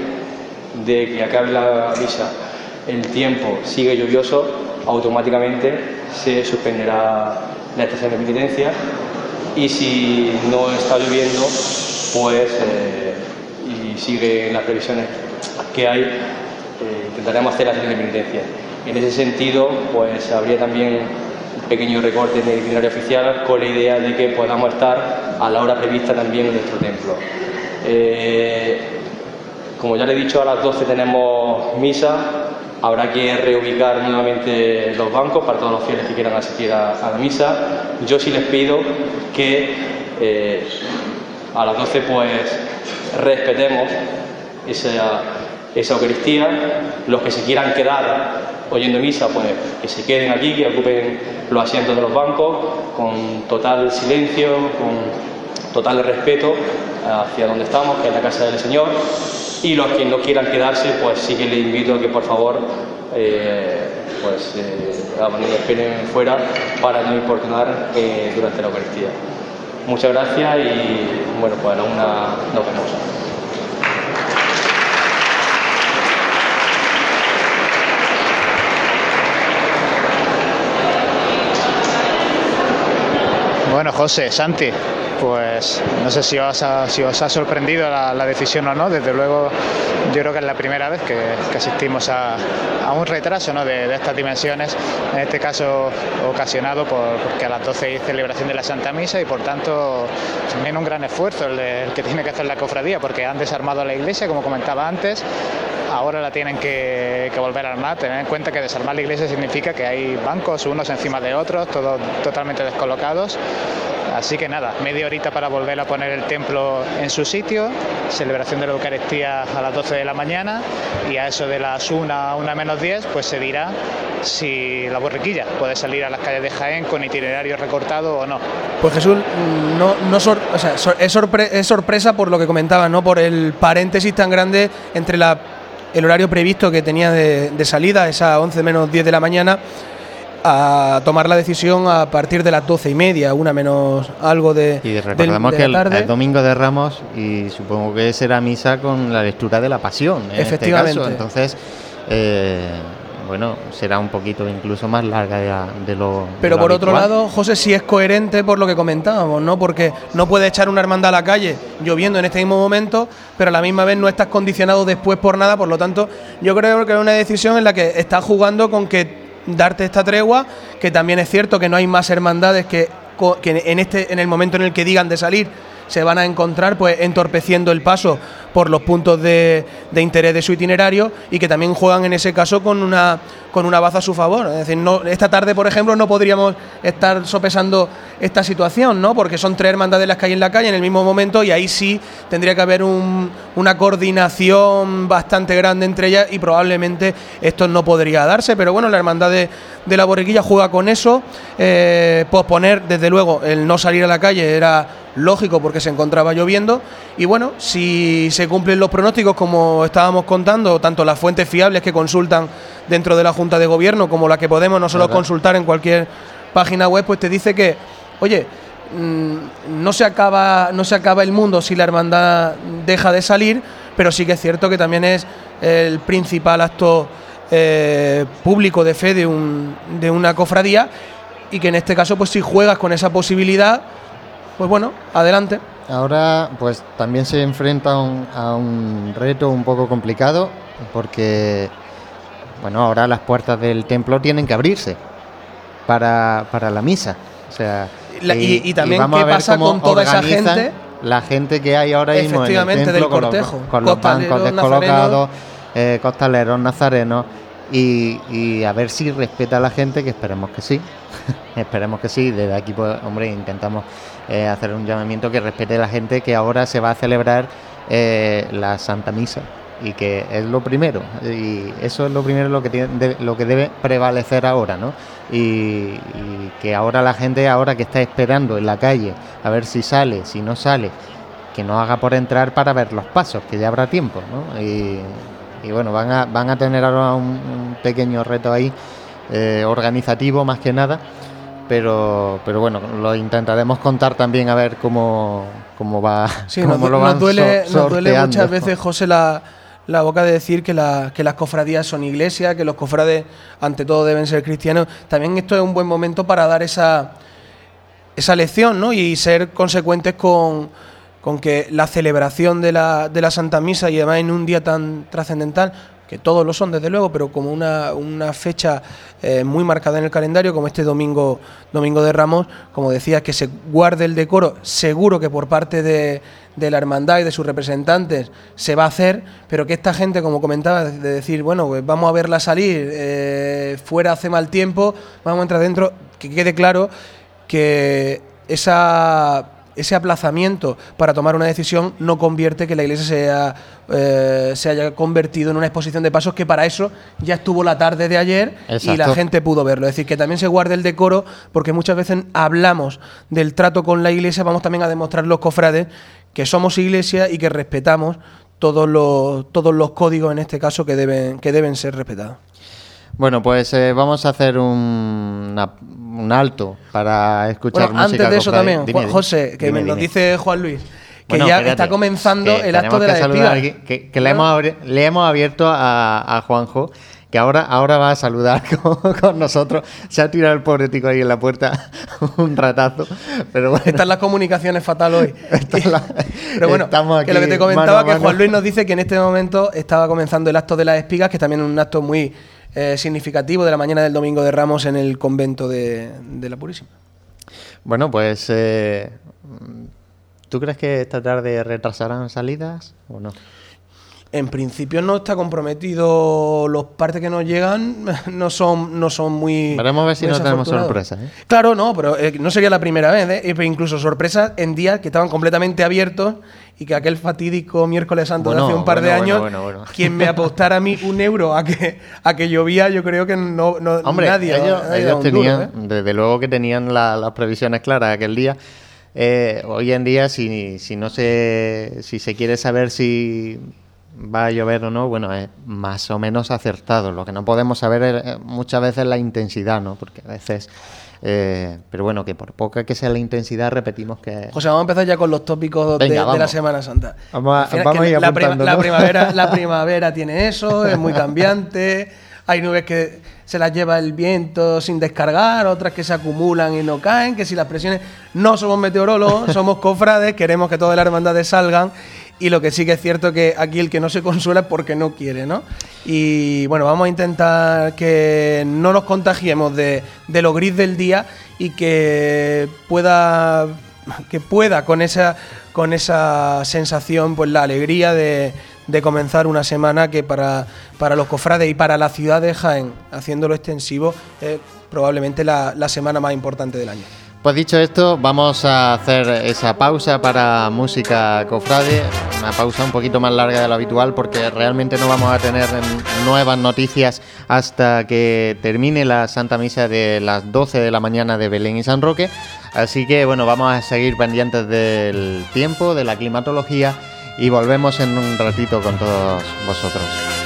de que acabe la misa el tiempo sigue lluvioso, automáticamente se suspenderá la estación de penitencia y si no está lloviendo, pues eh, y sigue las previsiones que hay, eh, intentaremos hacer la estación de penitencia. En ese sentido, pues habría también un pequeño recorte en el itinerario oficial con la idea de que podamos estar a la hora prevista también en nuestro templo. Eh, como ya le he dicho, a las 12 tenemos misa, habrá que reubicar nuevamente los bancos para todos los fieles que quieran asistir a, la misa. Yo sí les pido que eh, a las 12 pues respetemos esa, esa Eucaristía, los que se quieran quedar oyendo misa, pues que se queden aquí, que ocupen los asientos de los bancos con total silencio, con total respeto hacia donde estamos, que es la casa del Señor. Y los que no quieran quedarse, pues sí que les invito a que por favor eh, pues, eh, esperen fuera para no importunar eh, durante la Eucaristía. Muchas gracias y bueno, pues a una nos vemos. Bueno, José, Santi, pues no sé si os ha, sorprendido la, decisión o no. Desde luego, yo creo que es la primera vez que, asistimos a, un retraso de, estas dimensiones, en este caso ocasionado por, porque a las 12 hay celebración de la Santa Misa y por tanto también un gran esfuerzo el que tiene que hacer la cofradía, porque han desarmado la iglesia, como comentaba antes, ahora la tienen que, volver a armar. Tener en cuenta que desarmar la iglesia significa que hay bancos unos encima de otros, todos totalmente descolocados. Así que nada, media horita para volver a poner el templo en su sitio, celebración de la Eucaristía a las 12 de la mañana y a eso de las 1, 1 menos 10, pues se dirá si la borriquilla puede salir a las calles de Jaén con itinerario recortado o no. Pues Jesús, no, no es sorpresa por lo que comentaba, ¿no? por el paréntesis tan grande entre la el horario previsto que tenía de, de salida, esa 11 menos 10 de la mañana, a tomar la decisión a partir de las doce y media, una menos algo de, Y del- de que la el, domingo de Ramos y supongo que será misa con la lectura de la pasión. En Efectivamente. Este caso. Entonces, eh, bueno, será un poquito incluso más larga de, la- de lo. de Pero lo por otro lado, José sí es coherente por lo que comentábamos, ¿no? Porque no puedes echar una hermandad a la calle lloviendo en este mismo momento, pero a la misma vez no estás condicionado después por nada. Por lo tanto, yo creo que es una decisión en la que estás jugando con que darte esta tregua, que también es cierto que no hay más hermandades que, que en este en el momento en el que digan de salir se van a encontrar pues entorpeciendo el paso por los puntos de, interés de su itinerario y que también juegan en ese caso con una con una baza a su favor. Es decir, esta tarde, por ejemplo, no podríamos estar sopesando esta situación, ¿no? Porque son tres hermandades las que hay en la calle en el mismo momento y ahí sí tendría que haber un- una coordinación bastante grande entre ellas y probablemente esto no podría darse. Pero bueno, la hermandad de, de la borriquilla juega con eso. Eh, posponer, desde luego, el no salir a la calle era lógico porque se encontraba lloviendo. Y bueno, si se cumplen los pronósticos como estábamos contando, tanto las fuentes fiables que consultan dentro de la Junta de Gobierno como la que podemos nosotros Claro. consultar en cualquier página web, pues te dice que, oye, mm, no se acaba no se acaba el mundo si la hermandad deja de salir, pero sí que es cierto que también es el principal acto eh, público de fe de, un, de una cofradía y que en este caso, pues si juegas con esa posibilidad, pues bueno, adelante. Ahora, pues también se enfrenta a un, a un reto un poco complicado porque, bueno, ahora las puertas del templo tienen que abrirse para, para la misa. O sea, La- y- y también vamos qué a ver pasa cómo con toda esa gente. La gente que hay ahora mismo en el templo del con los- cortejo. con los, bancos descolocados, eh, costaleros, nazarenos, y, y a ver si respeta a la gente, que esperemos que sí. esperemos que sí. Desde aquí, pues, hombre, intentamos eh, hacer un llamamiento que respete a la gente que ahora se va a celebrar eh, la Santa Misa y que es lo primero y eso es lo primero lo que tiene, de- lo que debe prevalecer ahora no y, que ahora la gente ahora que está esperando en la calle a ver si sale si no sale que no haga por entrar para ver los pasos que ya habrá tiempo ¿no? y, bueno van a van a tener ahora un, un pequeño reto ahí eh, organizativo más que nada pero pero bueno lo intentaremos contar también a ver cómo cómo va Sí, cómo nos, lo nos van duele, so- nos duele muchas veces, José, la, la boca de decir que, la- que las cofradías son iglesias, que los cofrades ante todo deben ser cristianos. También esto es un buen momento para dar esa, esa lección ¿no? y ser consecuentes con, con que la celebración de la, de la Santa Misa y además en un día tan trascendental, que todos lo son desde luego, pero como una, una fecha eh, muy marcada en el calendario, como este domingo, domingo de Ramos, como decías, que se guarde el decoro, seguro que por parte de, de la hermandad y de sus representantes se va a hacer, pero que esta gente, como comentaba, de decir, bueno, pues vamos a verla salir, eh, fuera hace mal tiempo, vamos a entrar dentro, que quede claro que esa, ese aplazamiento para tomar una decisión no convierte que la iglesia sea, eh, se haya convertido en una exposición de pasos que para eso ya estuvo la tarde de ayer y la gente pudo verlo. Es decir, que también se guarde el decoro porque muchas veces hablamos del trato con la iglesia, vamos también a demostrar los cofrades que somos iglesia y que respetamos todos los, todos los códigos en este caso que deben, que deben ser respetados. Bueno, pues eh, vamos a hacer un, una- un alto para escuchar Bueno, música antes de eso también, Dime. José, que Dime, me- nos dime. dice Juan Luis, que Bueno, ya espérate, está comenzando el acto de la aquí, que, le, hemos abri- le hemos abierto a, a Juanjo, que ahora, ahora va a saludar con, con nosotros. Se ha tirado el pobre tico ahí en la puerta un ratazo, pero bueno. Están las comunicaciones fatal hoy. la- Pero bueno, estamos que lo que aquí te comentaba, mano que. Juan Luis nos dice que en este momento estaba comenzando el acto de las espigas, que también es un acto muy eh, significativo de la mañana del domingo de Ramos en el convento de, de la Purísima. Bueno, pues eh, ¿tú crees que esta tarde retrasarán salidas o no? En principio no está comprometido, los partes que nos llegan no son, no son muy. Veremos a ver si no tenemos sorpresas. ¿eh? Claro, no, pero eh, no sería la primera vez, ¿eh? E incluso sorpresas en días que estaban completamente abiertos y que aquel fatídico miércoles santo de Bueno, hace un par de años, bueno, quien me apostara a mí un euro a que, a que llovía, yo creo que no, no Hombre, nadie. ellos, nadie duro, tenían, ¿eh? desde luego que tenían la- las previsiones claras aquel día. Eh, hoy en día, si, si no se, si se quiere saber si va a llover o no, bueno, es más o menos acertado. Lo que no podemos saber es eh, muchas veces la intensidad, ¿no? Porque a veces... eh, pero bueno, que por poca que sea la intensidad, repetimos que... José, vamos a empezar ya con los tópicos de- Venga, de, la. Semana Santa. Vamos a- vamos a ir la, la primavera, la primavera tiene eso, es muy cambiante. Hay nubes que se las lleva el viento sin descargar, otras que se acumulan y no caen, que si las presiones... No somos meteorólogos, somos cofrades, queremos que todas las hermandades salgan y lo que sí que es cierto que aquí el que no se consuela es porque no quiere, ¿no? Y bueno, vamos a intentar que no nos contagiemos de, lo gris del día y que pueda que pueda con esa con esa sensación pues la alegría de, comenzar una semana que para, para los cofrades y para la ciudad de Jaén haciéndolo extensivo es probablemente la semana más importante del año. Pues dicho esto, vamos a hacer esa pausa para música cofrade, una pausa un poquito más larga de lo habitual porque realmente no vamos a tener nuevas noticias hasta que termine la Santa Misa de las 12 de la mañana de Belén y San Roque. Así que bueno, vamos a seguir pendientes del tiempo, de la climatología y volvemos en un ratito con todos vosotros.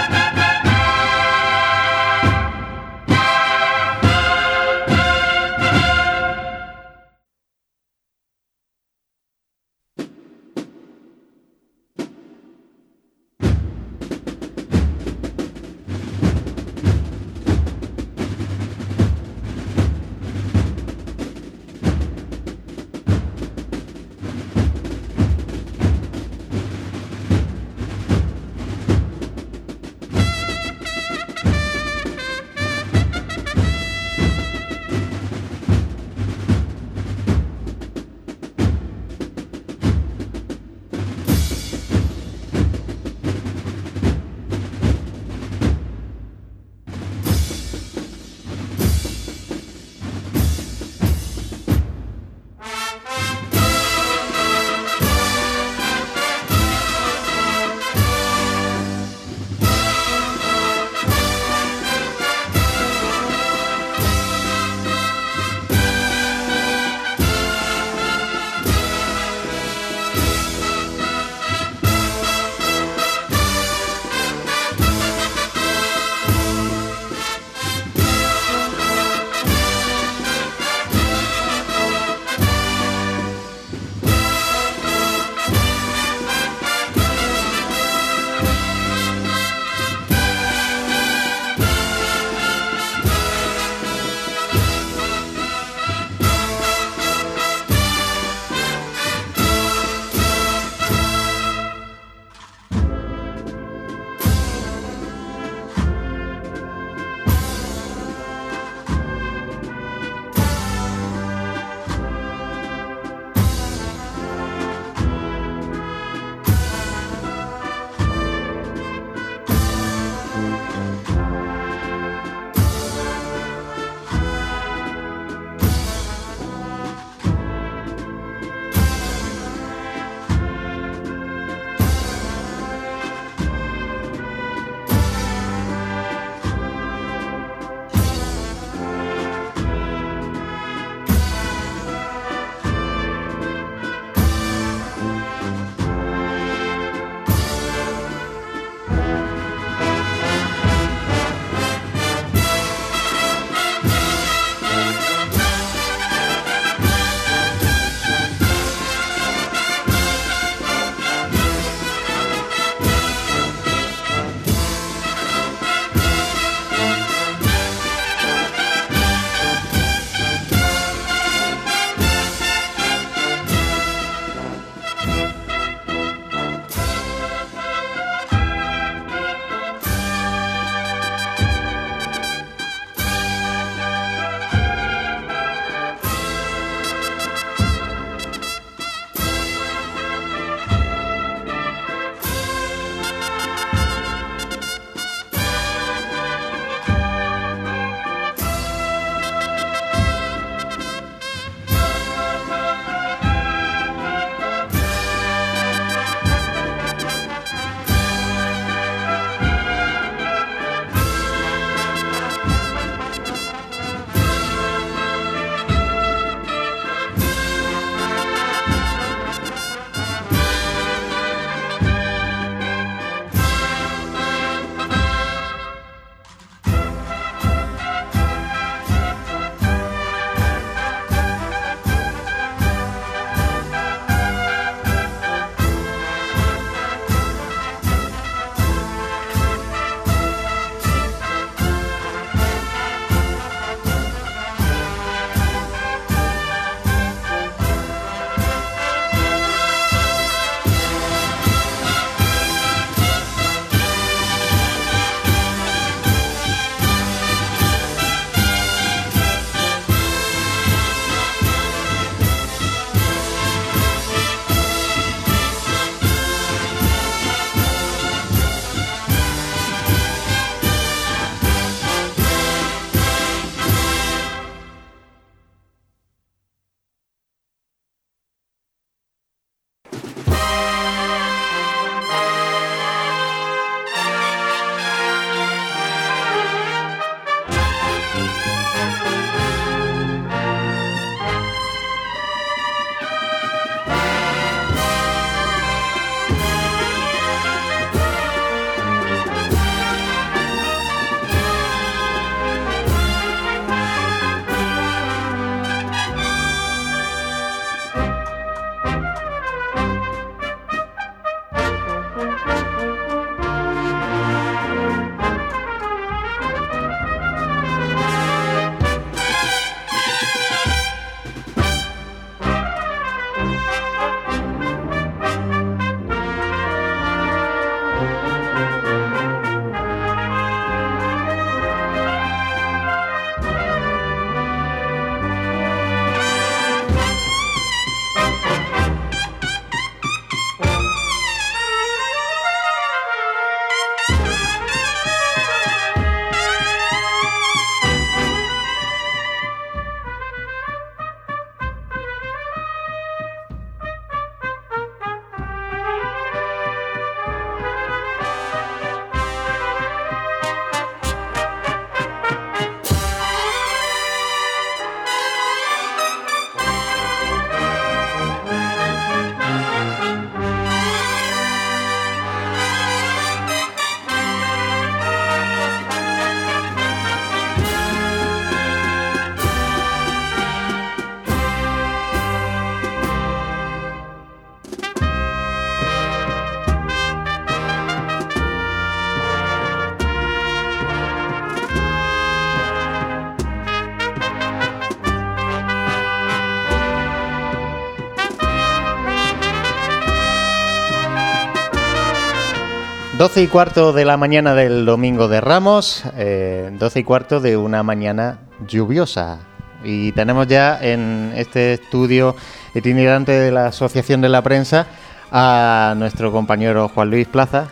12 y cuarto de la mañana del domingo de Ramos, eh, 12 y cuarto de una mañana lluviosa. Y tenemos ya en este estudio itinerante de la Asociación de la Prensa a nuestro compañero Juan Luis Plaza.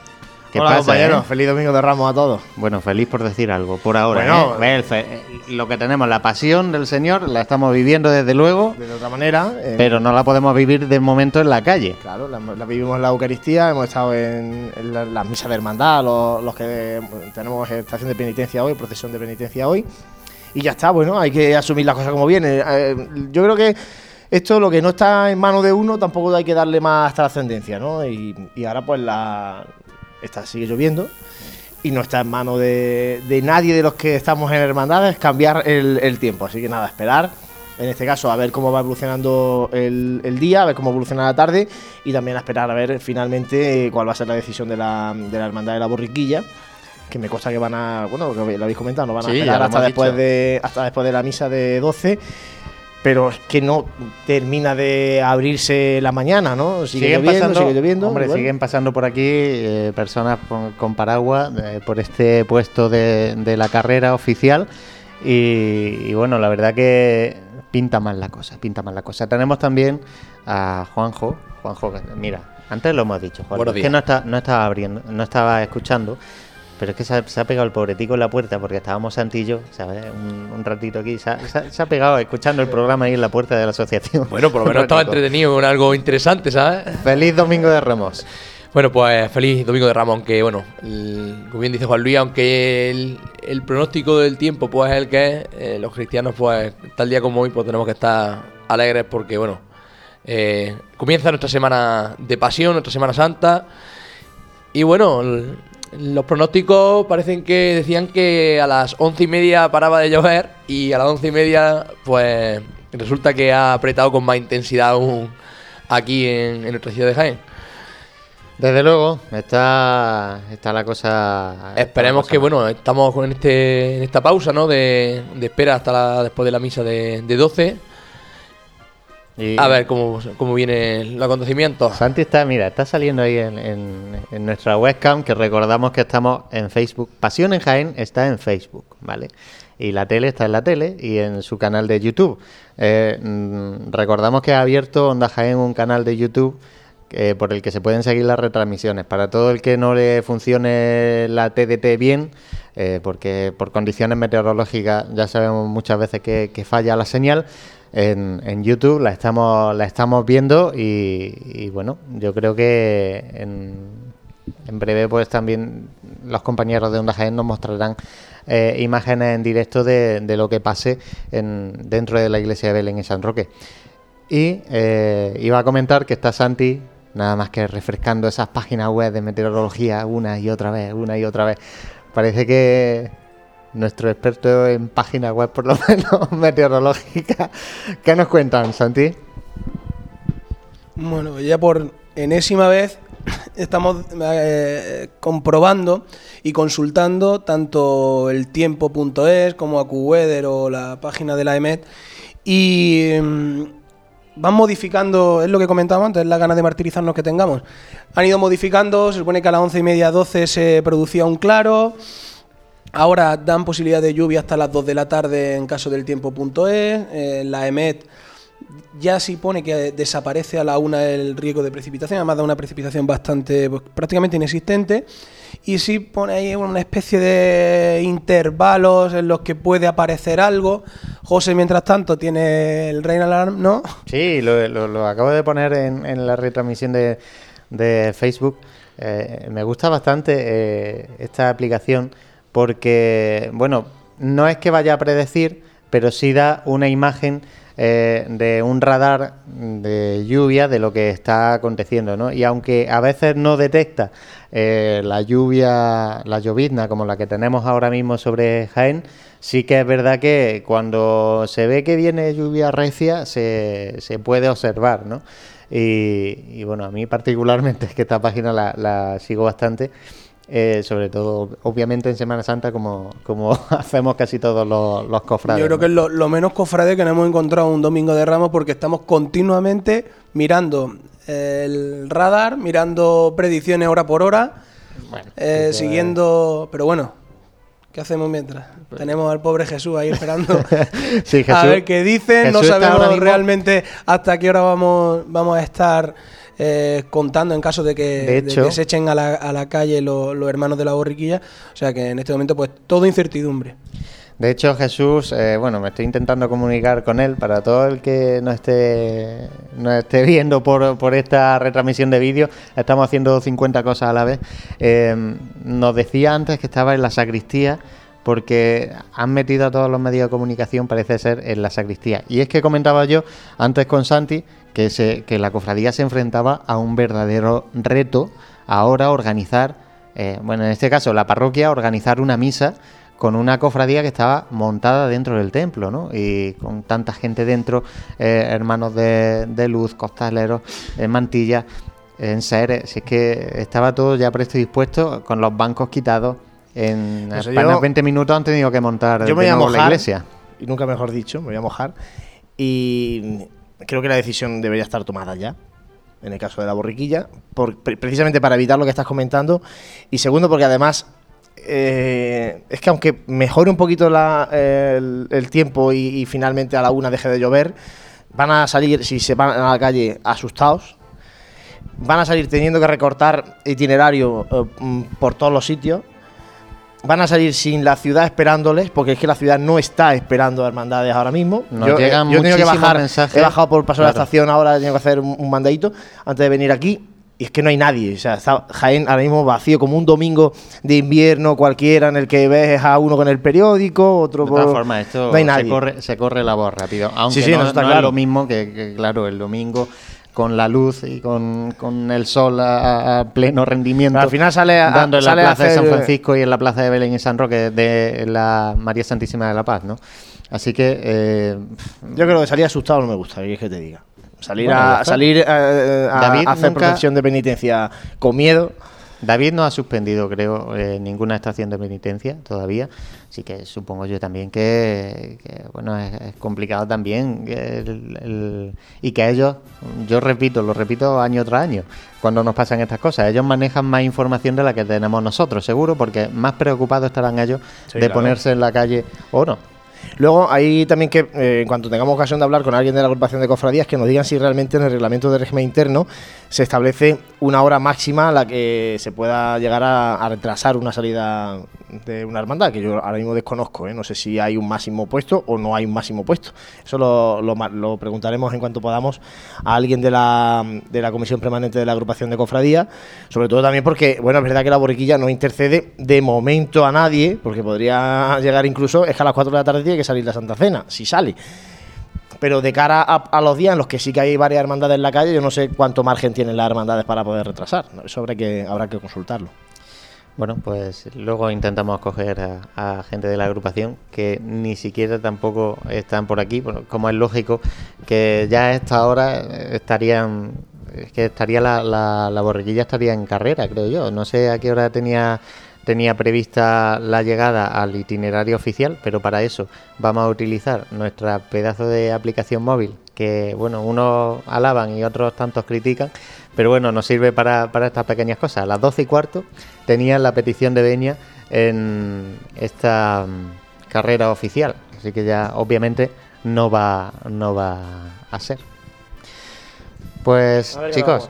¿Qué Hola, pasa, compañeros. eh? Feliz domingo de Ramos a todos. Bueno, feliz por decir algo, por ahora. Bueno, ¿eh? Eh, lo que tenemos, la pasión del Señor, la estamos viviendo desde luego, De otra manera. eh, pero no la podemos vivir de momento en la calle. Claro, la, la vivimos en la Eucaristía, hemos estado en, en la- las misas de hermandad, los, los que tenemos estación de penitencia hoy, procesión de penitencia hoy. Y ya está, bueno, hay que asumir las cosas como viene. Eh, yo creo que esto, lo que no está en manos de uno, tampoco hay que darle más trascendencia, ¿no? Y, y ahora pues la está, sigue lloviendo y no está en manos de, de nadie de los que estamos en hermandades cambiar el, el tiempo. Así que nada, esperar. En este caso, a ver cómo va evolucionando el, el día, a ver cómo evoluciona la tarde y también a esperar a ver finalmente eh, cuál va a ser la decisión de la, de la Hermandad de la Borriquilla. Que me consta que van a, bueno, lo que lo habéis comentado, no van a Sí, esperar hasta después, dicho. de, hasta después de la misa de 12 pero es que no termina de abrirse la mañana, ¿no? Sigue siguen lloviendo, pasando, sigue lloviendo. hombre, y bueno. siguen pasando por aquí eh, personas con, con paraguas eh, por este puesto de, de la carrera oficial y, y bueno, la verdad que pinta mal la cosa, pinta mal la cosa. Tenemos también a Juanjo, Juanjo, que- mira, antes lo hemos dicho, Juanjo, es que no, está, no estaba abriendo, no estaba escuchando. Pero es que se ha, se ha pegado el pobretico en la puerta porque estábamos Santillo, ¿sabes? Un, un ratito aquí. Se ha, se ha- se ha pegado escuchando el programa ahí en la puerta de la asociación. Bueno, por lo menos estaba entretenido con algo interesante, ¿sabes? Feliz domingo de Ramos. Bueno, pues feliz domingo de Ramos, aunque bueno, el- como bien dice Juan Luis, aunque el, el pronóstico del tiempo pues es el que es, eh, los cristianos pues tal día como hoy pues tenemos que estar alegres porque bueno, eh, comienza nuestra semana de pasión, nuestra Semana Santa y bueno, el- los pronósticos parecen que decían que a las once y media paraba de llover y a las once y media pues resulta que ha apretado con más intensidad aún aquí en, en nuestra ciudad de Jaén. Desde luego, está, está la cosa. Esperemos la que, bueno, estamos con este, en esta pausa, ¿no? De, de espera hasta la- después de la misa de, de 12. Y- A ver cómo, cómo viene el acontecimiento. Santi está, mira, está saliendo ahí en, en- en nuestra webcam, que recordamos que estamos en Facebook. Pasión en Jaén está en Facebook, ¿vale? Y la tele está en la tele y en su canal de YouTube. Eh, mm, recordamos que ha abierto Onda Jaén un canal de YouTube eh, por el que se pueden seguir las retransmisiones. Para todo el que no le funcione la TDT bien, eh, porque por condiciones meteorológicas ya sabemos muchas veces que, que falla la señal, en, en YouTube la estamos, la estamos viendo y, bueno, yo creo que en, en breve pues también los compañeros de Onda Jaén nos mostrarán eh, imágenes en directo de, lo que pase en, dentro de la iglesia de Belén y San Roque. Y eh, iba a comentar que está Santi, nada más que refrescando esas páginas web de meteorología una y otra vez, una y otra vez. Parece que nuestro experto en páginas web, por lo menos meteorológica, ¿qué nos cuentan, Santi? Bueno, ya por enésima vez estamos eh, comprobando y consultando tanto el tiempo.es como AcuWeather o la página de la EMET y mm, van modificando, es lo que comentábamos antes, la ganas de martirizarnos que tengamos. Han ido modificando, se supone que a las once y media, 12 se producía un claro. Ahora dan posibilidad de lluvia hasta las 2 de la tarde en caso del tiempo.es. Eh, la EMET ya sí pone que desaparece a la una el riesgo de precipitación, además da una precipitación bastante, pues, prácticamente inexistente. Y sí pone ahí una especie de intervalos en los que puede aparecer algo. José, mientras tanto, tiene el Rain Alarm, ¿no? Sí, lo, acabo de poner en, en la retransmisión de, de Facebook. Eh, me gusta bastante eh, esta aplicación porque, bueno, no es que vaya a predecir, pero sí da una imagen eh, de un radar de lluvia de lo que está aconteciendo, ¿no? Y aunque a veces no detecta eh, la lluvia, la llovizna como la que tenemos ahora mismo sobre Jaén, sí que es verdad que cuando se ve que viene lluvia recia se, se puede observar, ¿no? Y, bueno, a mí particularmente es que esta página la sigo bastante, eh, sobre todo obviamente en Semana Santa como, como hacemos casi todos los, los cofrades. Yo creo ¿no? que es lo, lo menos cofrade que nos hemos encontrado un domingo de ramos porque estamos continuamente mirando el radar, mirando predicciones hora por hora eh, siguiendo. Pero bueno, ¿qué hacemos mientras? Tenemos al pobre Jesús ahí esperando Sí, a ver qué dicen. no Jesús sabemos realmente hasta qué hora vamos, vamos a estar eh, contando en caso de que, De de hecho- que se echen a la, a la calle los, los hermanos de la borriquilla. O sea que en este momento, pues todo incertidumbre. De hecho, Jesús, eh, bueno, me estoy intentando comunicar con él para todo el que no esté, no esté viendo por, por esta retransmisión de vídeo. Estamos haciendo 50 cosas a la vez. Eh, nos decía antes que estaba en la sacristía porque han metido a todos los medios de comunicación, parece ser, en la sacristía. Y es que comentaba yo antes con Santi que, la cofradía se enfrentaba a un verdadero reto ahora organizar, eh, bueno, en este caso la parroquia, organizar una misa con una cofradía que estaba montada dentro del templo, ¿no? Y con tanta gente dentro, eh, hermanos de, luz, costaleros, en mantilla, en seres, si es que estaba todo ya presto y dispuesto, con los bancos quitados. En No sé, apenas yo- 20 minutos han tenido que montar Yo me voy a nuevo la mojar, iglesia. y nunca mejor dicho, me voy a mojar. Y creo que la decisión debería estar tomada ya, en el caso de la borriquilla, por- precisamente para evitar lo que estás comentando. Y segundo, porque además eh, es que aunque mejore un poquito la- el, el tiempo y, y finalmente a la una deje de llover, van a salir, si se van a la calle, asustados. Van a salir teniendo que recortar itinerario eh, mm, por todos los sitios van a salir sin la ciudad esperándoles, porque es que la ciudad no está esperando a hermandades ahora mismo. Nos yo, eh, llegan yo he tenido que bajar, mensajes. he bajado por paso de la Claro. estación, ahora he tenido que hacer un, un mandadito antes de venir aquí. Y es que no hay nadie, o sea, está Jaén ahora mismo vacío, como un domingo de invierno cualquiera en el que ves a uno con el periódico, otro De por... todas formas, esto no hay se, nadie. corre, se corre la voz rápido. Aunque Sí, sí, no, no, está no es claro. lo mismo que, que, claro, el domingo con la luz y con, con el sol a, a pleno rendimiento. Pero al final sale a- dando en sale la plaza de San Francisco y en la plaza de Belén y San Roque de la María Santísima de la Paz, ¿no? Así que eh, Yo creo que salir asustado no me gusta, y es que te diga. Salir Bueno, a, salir eh, a, David a hacer nunca- procesión de penitencia con miedo. David no ha suspendido, creo, eh, ninguna estación de penitencia todavía, así que supongo yo también que, que, bueno, es, es complicado también el- el- y que ellos, yo repito, lo repito año tras año, cuando nos pasan estas cosas, ellos manejan más información de la que tenemos nosotros, seguro, porque más preocupados estarán ellos Sí, de claro. ponerse en la calle o no. Luego, hay también que, eh, en cuanto tengamos ocasión de hablar con alguien de la agrupación de cofradías, que nos digan si realmente en el reglamento de régimen interno se establece una hora máxima a la que se pueda llegar a retrasar una salida de una hermandad, que yo ahora mismo desconozco. ¿eh? No sé si hay un máximo puesto o no hay un máximo puesto. Eso lo, lo preguntaremos en cuanto podamos a alguien de la, de la comisión permanente de la agrupación de cofradías. Sobre todo también porque, bueno, es verdad que la borriquilla no intercede de momento a nadie, porque podría llegar incluso, es que a las 4 de la tarde tiene que salir la Santa Cena, si sale. Pero de cara a, a los días en los que sí que hay varias hermandades en la calle, yo no sé cuánto margen tienen las hermandades para poder retrasar. Eso habrá que, habrá que consultarlo. Bueno, pues luego intentamos coger a, gente de la agrupación que ni siquiera tampoco están por aquí, como es lógico, que ya a esta hora eh, estarían, es que estaría la, la, la borriquilla estaría en carrera, creo yo. No sé a qué hora tenía tenía prevista la llegada al itinerario oficial, pero para eso vamos a utilizar nuestra pedazo de aplicación móvil que, bueno, unos alaban y otros tantos critican, pero bueno, nos sirve para, para estas pequeñas cosas. A las 12 y cuarto tenían la petición de Beña en esta mm, carrera oficial, así que ya obviamente no va, no va a ser. Pues A chicos.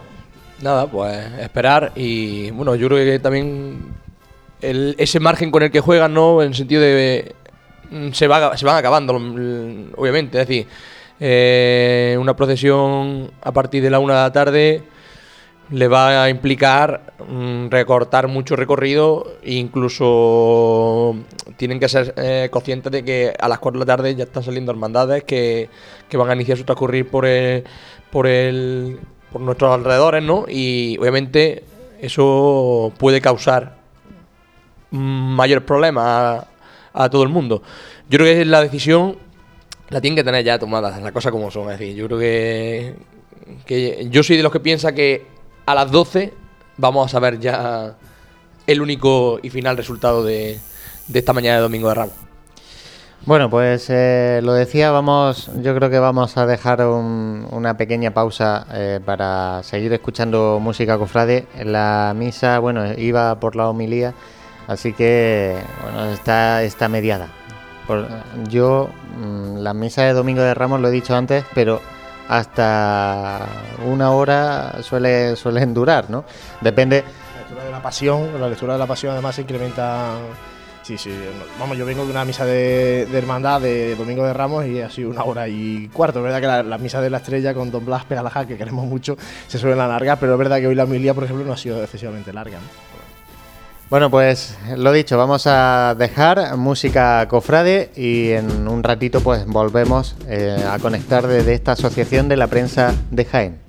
Nada, pues esperar y bueno, yo creo que también el- ese margen con el que juegan, ¿no? En el sentido de... mm, Se, va, se van acabando, mm, obviamente. Es decir, eh, una procesión a partir de la una de la tarde le va a implicar mm, recortar mucho recorrido e incluso tienen que ser eh, conscientes de que a las 4 de la tarde ya están saliendo hermandades que, que van a iniciar su transcurrir por el, por el por nuestros alrededores, ¿no? Y obviamente eso puede causar mayores problemas a, a todo el mundo. Yo creo que la decisión la tienen que tener ya tomada, las cosas como son. Es decir, yo creo que, que yo soy de los que piensa que a las 12 vamos a saber ya el único y final resultado de, de esta mañana de Domingo de Ramos. Bueno, pues eh, lo decía, vamos, yo creo que vamos a dejar un- una pequeña pausa eh, para seguir escuchando música cofrade. La misa, bueno, iba por la homilía, así que, bueno, está, mediada. Yo, mm, la misa de Domingo de Ramos, lo he dicho antes, pero hasta una hora suele, suelen durar, ¿no? Depende, La lectura de la pasión, la lectura de la pasión además se incrementa. Sí, sí, vamos, yo vengo de una misa de, hermandad de Domingo de Ramos y ha sido una hora y cuarto. Es verdad que la, la misa de la estrella con Don Blas Pegalaja, que queremos mucho, se suelen alargar, pero es verdad que hoy la homilía, por ejemplo, no ha sido excesivamente larga. ¿no? Bueno, pues lo dicho, vamos a dejar música cofrade y en un ratito pues volvemos eh, a conectar desde esta asociación de la prensa de Jaén.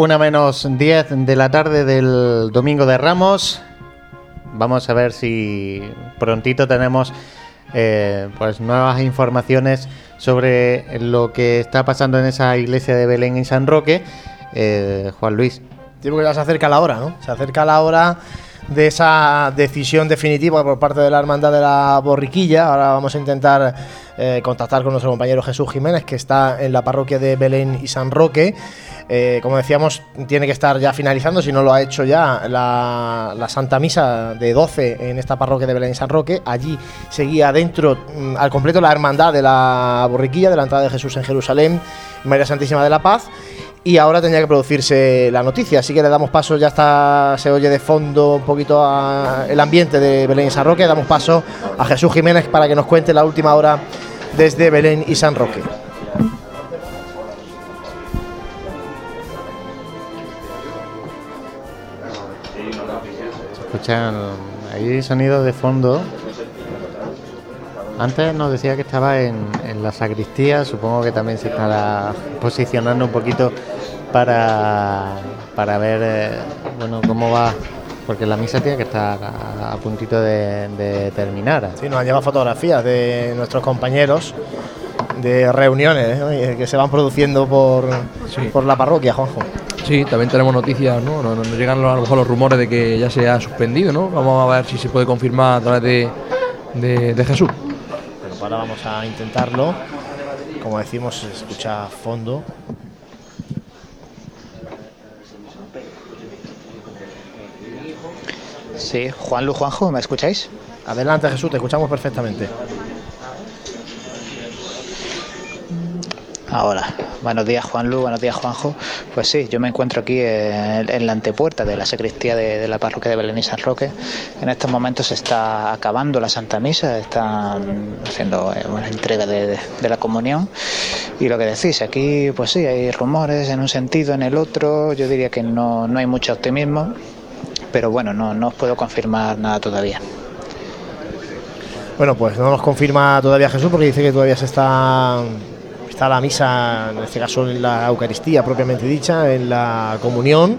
Una menos 10 de la tarde del domingo de Ramos. Vamos a ver si prontito tenemos eh, pues nuevas informaciones sobre lo que está pasando en esa iglesia de Belén y San Roque. Eh, Juan Luis. Digo que ya se acerca la hora, ¿no? Se acerca la hora de esa decisión definitiva por parte de la Hermandad de la Borriquilla. Ahora vamos a intentar eh, contactar con nuestro compañero Jesús Jiménez, que está en la parroquia de Belén y San Roque. Eh, como decíamos, tiene que estar ya finalizando, si no lo ha hecho ya, la, Santa Misa de 12 en esta parroquia de Belén y San Roque. Allí seguía dentro mm, al completo la hermandad de la borriquilla, de la entrada de Jesús en Jerusalén, María Santísima de la Paz. Y ahora tenía que producirse la noticia, así que le damos paso, ya está, se oye de fondo un poquito el ambiente de Belén y San Roque, damos paso a Jesús Jiménez para que nos cuente la última hora desde Belén y San Roque. Escuchan ahí sonidos de fondo. Antes nos decía que estaba en, en, la sacristía, supongo que también se estará posicionando un poquito para, para ver eh, bueno cómo va, porque la misa tiene que estar a, a puntito de, de, terminar. Sí, nos han llevado fotografías de nuestros compañeros de reuniones que se van produciendo por, sí. por la parroquia, Juanjo. Sí, también tenemos noticias, ¿no? Nos, nos llegan a lo mejor los rumores de que ya se ha suspendido, ¿no? Vamos a ver si se puede confirmar a través de, de, de Jesús. Bueno, ahora vamos a intentarlo. Como decimos, se escucha a fondo. Sí, Juan Lu Juanjo, ¿me escucháis? Adelante Jesús, te escuchamos perfectamente. Ahora, buenos días Juan Lu, buenos días Juanjo. Pues sí, yo me encuentro aquí en, la antepuerta de la sacristía de, de, la parroquia de Belén y San Roque. En estos momentos se está acabando la Santa Misa, están haciendo eh, una entrega de, de, la comunión. Y lo que decís, aquí pues sí, hay rumores en un sentido, en el otro. Yo diría que no, no hay mucho optimismo, pero bueno, no, no os puedo confirmar nada todavía. Bueno, pues no nos confirma todavía Jesús porque dice que todavía se está está la misa, en este caso en la Eucaristía propiamente dicha, en la comunión.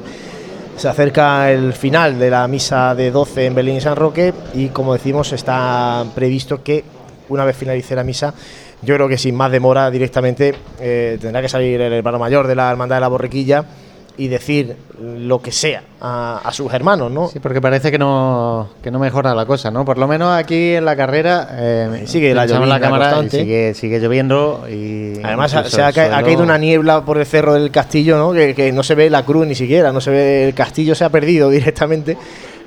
Se acerca el final de la misa de 12 en Belén y San Roque y como decimos está previsto que una vez finalice la misa, yo creo que sin más demora directamente eh, tendrá que salir el hermano mayor de la Hermandad de la Borriquilla y decir lo que sea a, a, sus hermanos, ¿no? Sí, porque parece que no, que no mejora la cosa, ¿no? Por lo menos aquí en la carrera eh, sigue la, la cámara y sigue, sigue lloviendo y además se ha, ha, caído una niebla por el cerro del castillo, ¿no? Que, que no se ve la cruz ni siquiera, no se ve el castillo se ha perdido directamente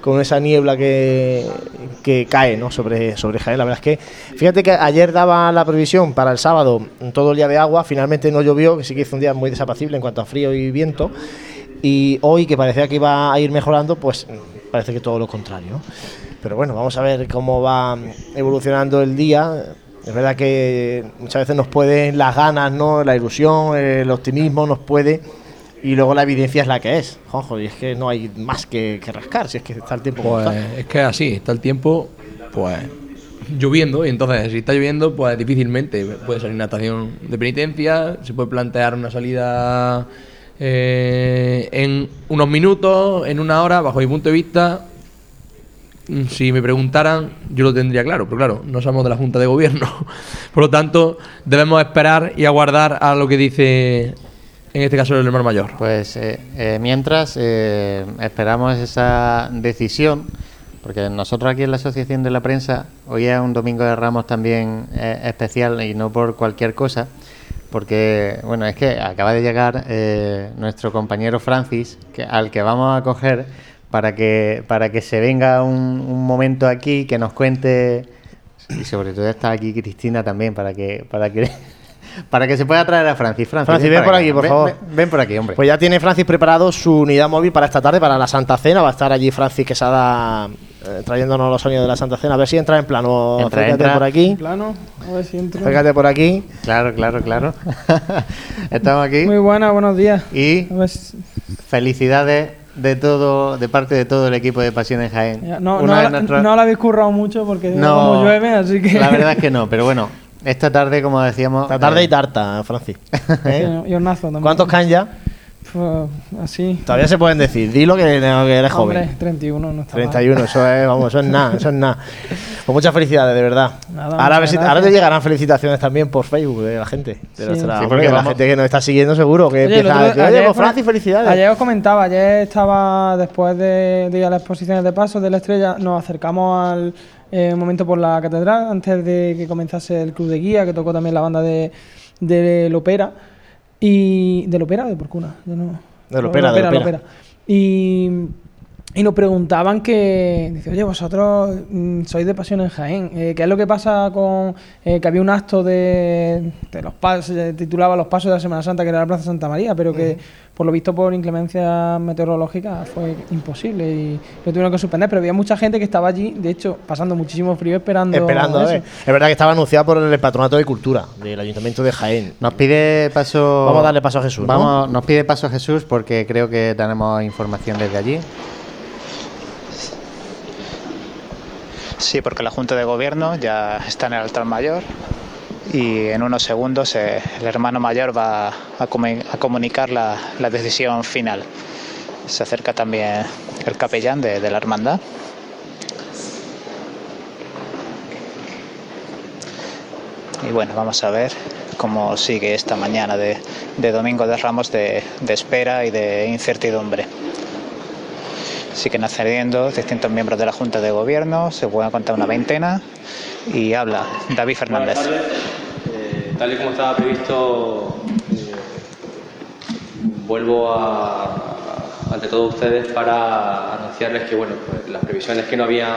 con esa niebla que, que cae ¿no? sobre, sobre Jaén. La verdad es que, fíjate que ayer daba la previsión para el sábado todo el día de agua, finalmente no llovió, que sí que hizo un día muy desapacible en cuanto a frío y viento. Y hoy, que parecía que iba a ir mejorando, pues parece que todo lo contrario. Pero bueno, vamos a ver cómo va evolucionando el día. Es verdad que muchas veces nos pueden las ganas, ¿no? la ilusión, el optimismo nos puede y luego la evidencia es la que es, Juanjo, y es que no hay más que, que rascar, si es que está el tiempo pues, Es que así, está el tiempo, pues lloviendo, y entonces si está lloviendo, pues difícilmente puede salir una estación de penitencia, se puede plantear una salida eh, en unos minutos, en una hora, bajo mi punto de vista. Si me preguntaran, yo lo tendría claro, pero claro, no somos de la Junta de Gobierno. Por lo tanto, debemos esperar y aguardar a lo que dice en este caso el hermano mayor? Pues eh, eh, mientras eh, esperamos esa decisión, porque nosotros aquí en la Asociación de la Prensa, hoy es un domingo de Ramos también eh, especial y no por cualquier cosa, porque bueno, es que acaba de llegar nuestro compañero Francis, que, al que vamos a coger para que, para que se venga un, un momento aquí, que nos cuente, y sobre todo está aquí Cristina también, para que, para que para que se pueda traer a Francis. Francis, Francis ven, ven por aquí, por ven, favor. Ven, ven, por aquí, hombre. Pues ya tiene Francis preparado su unidad móvil para esta tarde, para la Santa Cena. Va a estar allí Francis Quesada eh, trayéndonos los sonidos de la Santa Cena. A ver si entra en plano. Entra, Acércate entra. por aquí. En plano, a ver si. Acércate por aquí. Claro, claro, claro. Estamos aquí. Muy buena, buenos días. Y A ver si- felicidades de todo, de parte de todo el equipo de Pasiones Jaén. ya, no, no, la- nuestras- no la habéis currado mucho porque No, como llueve, así que. La verdad es que no, pero bueno, esta tarde, como decíamos. Esta tarde eh, y tarta, Francis. ¿Eh? y hornazo también. ¿Cuántos can ya? Pues, así. Todavía se pueden decir, dilo que, que eres joven. Hombre, 31, no está mal. 31, eso es, vamos, eso es nada, eso es nada. Pues muchas felicidades, de verdad. Nada, ahora, ahora te llegarán felicitaciones tamén por Facebook de la gente. De Sí. nuestra- Sí, porque la vamos- gente que nos está siguiendo seguro que Oye, empieza a otro- decir, oye, ayer pues Francis, felicidades. Ayer os comentaba, ayer estaba después de, de ir a las exposiciones de paso de la estrella, nos acercamos al eh, momento por la catedral, antes de que comenzase el club de guía, que tocó también la banda de, de Lopera. Y. ¿De Lopera o de Porcuna? Yo no- De Lopera, de Lopera. Lopera. Y. Y nos preguntaban que, dice, oye, vosotros mm, sois de Pasión en Jaén, eh, ¿qué es lo que pasa con eh, que había un acto de, de los pasos, se titulaba Los Pasos de la Semana Santa, que era la Plaza Santa María, pero que por lo visto por inclemencia meteorológica fue imposible y lo tuvieron que suspender, pero había mucha gente que estaba allí, de hecho, pasando muchísimo frío esperando, Esperando, a ver. Es verdad que estaba anunciado por el Patronato de Cultura del Ayuntamiento de Jaén. Nos pide paso. Vamos a darle paso a Jesús, ¿no? Vamos, Nos pide paso a Jesús porque creo que tenemos información desde allí. Sí, porque la Junta de Gobierno ya está en el altar mayor y en unos segundos eh, el hermano mayor va a, a comunicar la, decisión final. Se acerca también el capellán de, la hermandad. Y bueno, vamos a ver cómo sigue esta mañana de, Domingo de Ramos de espera y de incertidumbre. Siguen accediendo distintos miembros de la Junta de Gobierno, se pueden contar una veintena, y habla David Fernández. Buenas tardes. Eh, tal y como estaba previsto, eh, vuelvo a, ante todos ustedes para anunciarles que bueno, pues, las previsiones que no habían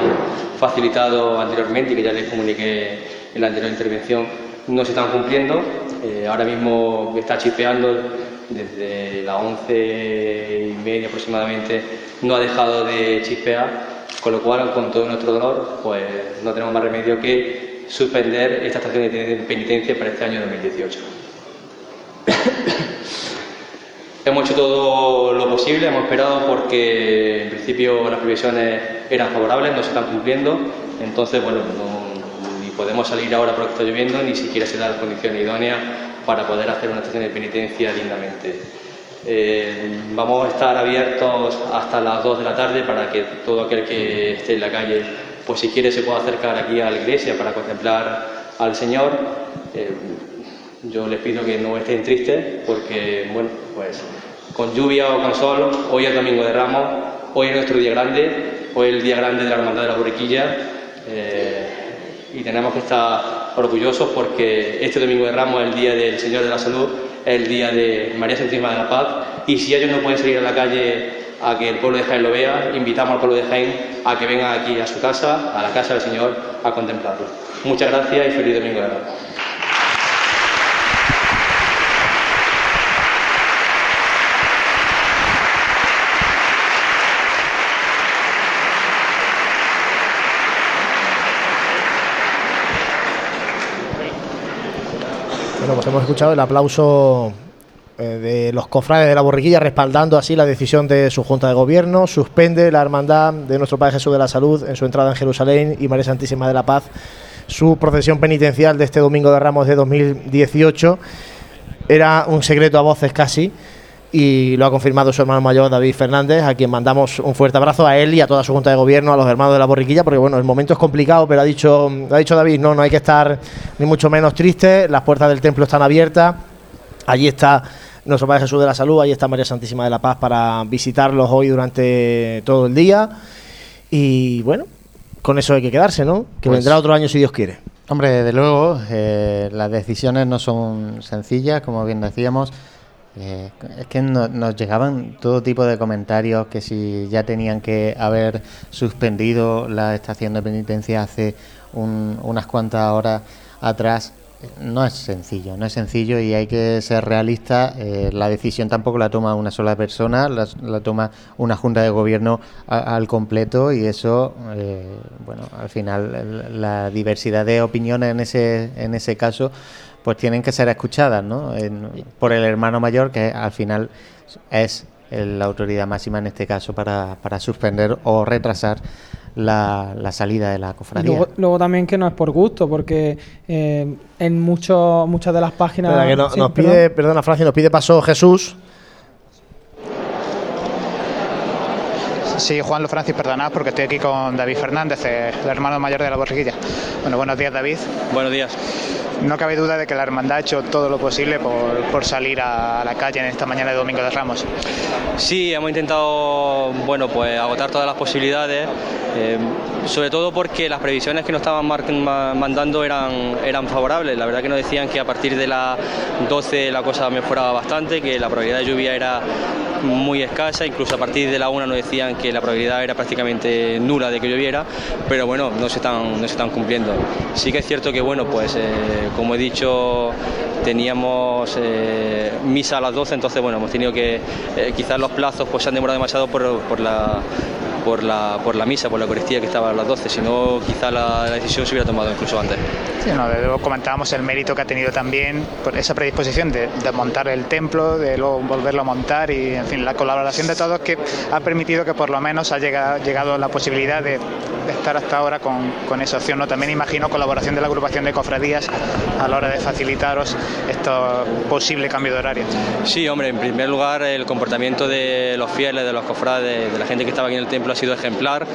facilitado anteriormente y que ya les comuniqué en la anterior intervención no se están cumpliendo. Eh, ahora mismo está chispeando desde las once y media aproximadamente, no ha dejado de chispear, con lo cual, con todo nuestro dolor, pues no tenemos más remedio que suspender esta estación de penitencia para este año 2018. hemos hecho todo lo posible, hemos esperado porque en principio las previsiones eran favorables, no se están cumpliendo, entonces bueno, no- ni podemos salir ahora porque está lloviendo, ni siquiera se dan las condiciones idóneas para poder hacer una estación de penitencia dignamente. Eh, vamos a estar abiertos hasta las 2 de la tarde para que todo aquel que esté en la calle, pues si quiere se pueda acercar aquí a la iglesia para contemplar al Señor. Eh, yo les pido que no estén tristes porque, bueno, pues con lluvia o con sol, hoy es Domingo de Ramos, hoy es nuestro día grande, hoy es el día grande de la Hermandad de la Borriquilla eh, y tenemos que estar orgullosos porque este Domingo de Ramos es el día del Señor de la Salud, es el día de María Santísima de la Paz y si ellos no pueden salir a la calle a que el pueblo de Jaén lo vea, invitamos al pueblo de Jaén a que vengan aquí a su casa, a la casa del Señor, a contemplarlo. Muchas gracias y feliz Domingo de Ramos. Bueno, pues hemos escuchado el aplauso eh, de los cofrades de la borriquilla respaldando así la decisión de su Junta de Gobierno. Suspende la hermandad de nuestro Padre Jesús de la Salud en su entrada en Jerusalén y María Santísima de la Paz su procesión penitencial de este Domingo de Ramos de 2018. Era un secreto a voces casi y lo ha confirmado su hermano mayor David Fernández, a quien mandamos un fuerte abrazo a él y a toda su junta de gobierno, a los hermanos de la borriquilla, porque bueno, el momento es complicado, pero ha dicho, ha dicho David, no, no hay que estar ni mucho menos triste, las puertas del templo están abiertas, allí está nuestro Padre Jesús de la Salud, allí está María Santísima de la Paz para visitarlos hoy durante todo el día y bueno, con eso hay que quedarse, ¿no? Que Pues- vendrá otro año si Dios quiere. Hombre, desde luego, eh, las decisiones no son sencillas, como bien decíamos. Eh, es que no- nos llegaban todo tipo de comentarios que si ya tenían que haber suspendido la estación de penitencia hace un- unas cuantas horas atrás. No es sencillo, no es sencillo y hay que ser realista. Eh, la decisión tampoco la toma una sola persona, la, la toma una junta de gobierno a- al completo y eso, eh, bueno, al final la diversidad de opiniones en ese, en ese caso, pues tienen que ser escuchadas, ¿no? En- por el hermano mayor que al final es el- la autoridad máxima en este caso para, para suspender o retrasar la, la salida de la cofradía. luego, luego también que no es por gusto, porque eh, en muchos muchas de las páginas... Que no- Sí, nos perdón. pide, perdona Francia, nos pide paso Jesús. Sí, Juan Lo Francis, perdonad porque estoy aquí con David Fernández, el hermano mayor de la borriquilla. Bueno, buenos días David. Buenos días. No cabe duda de que la hermandad ha hecho todo lo posible por, salir a la calle en esta mañana de Domingo de Ramos. Sí, hemos intentado, bueno, pues agotar todas las posibilidades, eh, sobre todo porque las previsiones que nos estaban mandando eran, eran favorables. La verdad que nos decían que a partir de las 12 la cosa mejoraba bastante, que la probabilidad de lluvia era muy escasa, incluso a partir de la 1 nos decían que la probabilidad era prácticamente nula de que lloviera, pero bueno, no se están, no se están cumpliendo. Sí que es cierto que, bueno, pues eh, como he dicho, teníamos eh, misa a las 12, entonces bueno, hemos tenido que, eh, quizás los plazos pues se han demorado demasiado por, por la por la, por la misa, por la Eucaristía que estaba a las 12, si no quizá la, decisión se hubiera tomado incluso antes. Sí, no, comentábamos el mérito que ha tenido también por esa predisposición de, montar el templo, de luego volverlo a montar y en fin, la colaboración de todos que ha permitido que por lo menos ha llegado, llegado la posibilidad de, estar hasta ahora con, con, esa opción. ¿no? También imagino colaboración de la agrupación de cofradías a la hora de facilitaros este posible cambio de horario. Sí, hombre, en primer lugar el comportamiento de los fieles, de los cofrades, de la gente que estaba aquí en el templo sido ejemplar,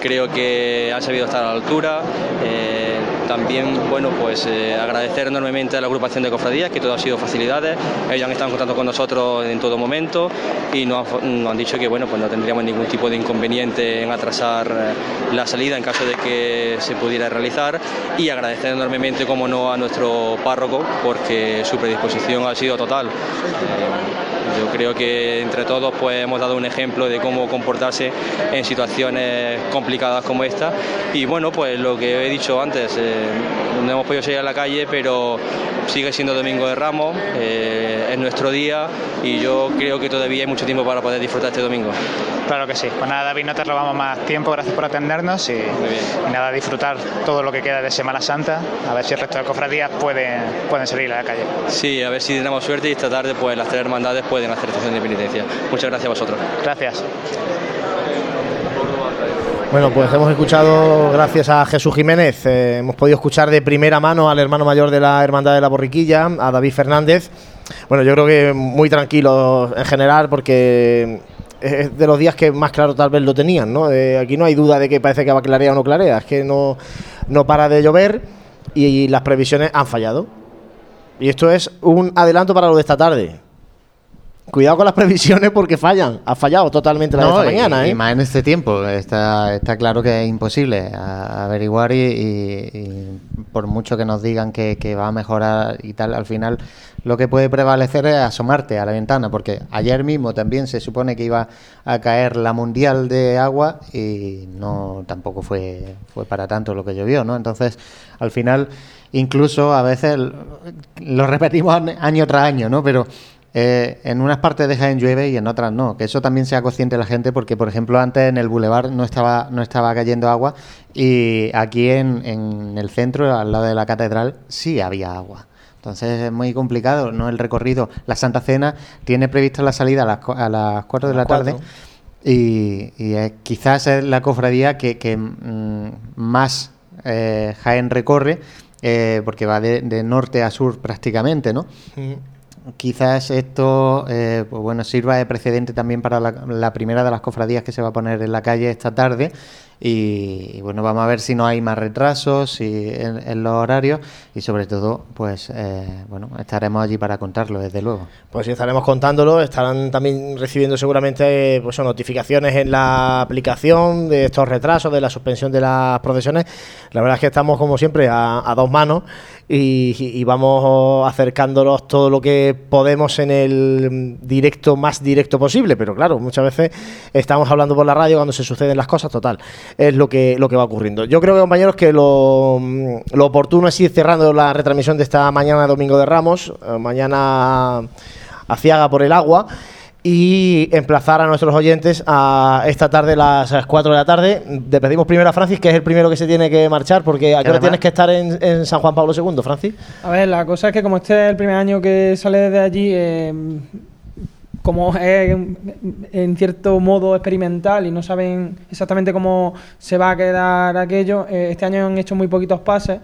creo que han sabido estar a la altura. Eh, también, bueno, pues eh, agradecer enormemente a la agrupación de cofradías, que todo ha sido facilidades. Ellos han estado en contacto con nosotros en todo momento y nos han, dicho que, bueno, pues no tendríamos ningún tipo de inconveniente en atrasar eh, la salida en caso de que se pudiera realizar. Y agradecer enormemente, como no, a nuestro párroco, porque su predisposición ha sido total. Yo creo que entre todos pues hemos dado un ejemplo de cómo comportarse en situaciones complicadas como esta. Y bueno, pues lo que he dicho antes, eh, no hemos podido salir a la calle, pero sigue siendo Domingo de Ramos, eh, es nuestro día y yo creo que todavía hay mucho tiempo para poder disfrutar este domingo. Claro que sí. Pues nada, David, no te robamos más tiempo, gracias por atendernos y, nada, disfrutar todo lo que queda de Semana Santa, a ver si el resto de cofradías pueden, pueden salir a la calle. Sí, a ver si tenemos suerte y esta tarde pues las tres hermandades pueden hacer estación de penitencia. Muchas gracias a vosotros. Gracias. Bueno, pues hemos escuchado, gracias a Jesús Jiménez, eh, hemos podido escuchar de primera mano al hermano mayor de la Hermandad de la Borriquilla, a David Fernández. Bueno, yo creo que muy tranquilo en general porque es de los días que más claro tal vez lo tenían, ¿no? Eh, aquí no hay duda de que parece que va a clarear o no clarea, es que no, no para de llover y las previsiones han fallado. Y esto es un adelanto para lo de esta tarde. Cuidado con las previsiones porque fallan. Ha fallado totalmente la de esta mañana. ¿eh? Y más en este tiempo. Está, está claro que es imposible averiguar y, por mucho que nos digan que, va a mejorar y tal, al final lo que puede prevalecer es asomarte a la ventana. Porque ayer mismo también se supone que iba a caer la mundial de agua y no tampoco fue, fue para tanto lo que llovió. ¿no? Entonces, al final, incluso a veces lo repetimos año tras año, ¿no? Pero eh, en unas partes deja en llueve y en otras no. Que eso también sea consciente la gente porque, por ejemplo, antes en el bulevar no estaba, no estaba cayendo agua y aquí en, en el centro, al lado de la catedral, sí había agua. Entonces es muy complicado, ¿no? El recorrido. La Santa Cena tiene prevista la salida a las, a las 4 de la tarde y, quizás es la cofradía que, que mm, más eh, Jaén recorre eh, porque va de, norte a sur prácticamente, ¿no? Quizás esto eh, pues bueno sirva de precedente también para la, primera de las cofradías que se va a poner en la calle esta tarde y, bueno, vamos a ver si no hay más retrasos en, los horarios y sobre todo, pues eh, bueno, estaremos allí para contarlo, desde luego. Pues sí, estaremos contándolo, estarán también recibiendo seguramente pues, notificaciones en la aplicación de estos retrasos, de la suspensión de las procesiones. La verdad es que estamos, como siempre, a, dos manos y, vamos acercándolos todo lo que podemos en el directo más directo posible, pero claro, muchas veces estamos hablando por la radio cuando se suceden las cosas, total es lo que, lo que va ocurriendo. Yo creo, compañeros, que lo, lo oportuno es ir cerrando la retransmisión de esta mañana, Domingo de Ramos, eh, mañana aciaga por el agua y emplazar a nuestros oyentes a esta tarde, las 4 de la tarde. Le pedimos primero a Francis, que es el primero que se tiene que marchar, porque ¿a qué hora tienes que estar en, San Juan Pablo II, Francis? A ver, la cosa es que como este es el primer año que sale de allí, eh, como es en cierto modo experimental y no saben exactamente cómo se va a quedar aquello, eh, este año han hecho muy poquitos pases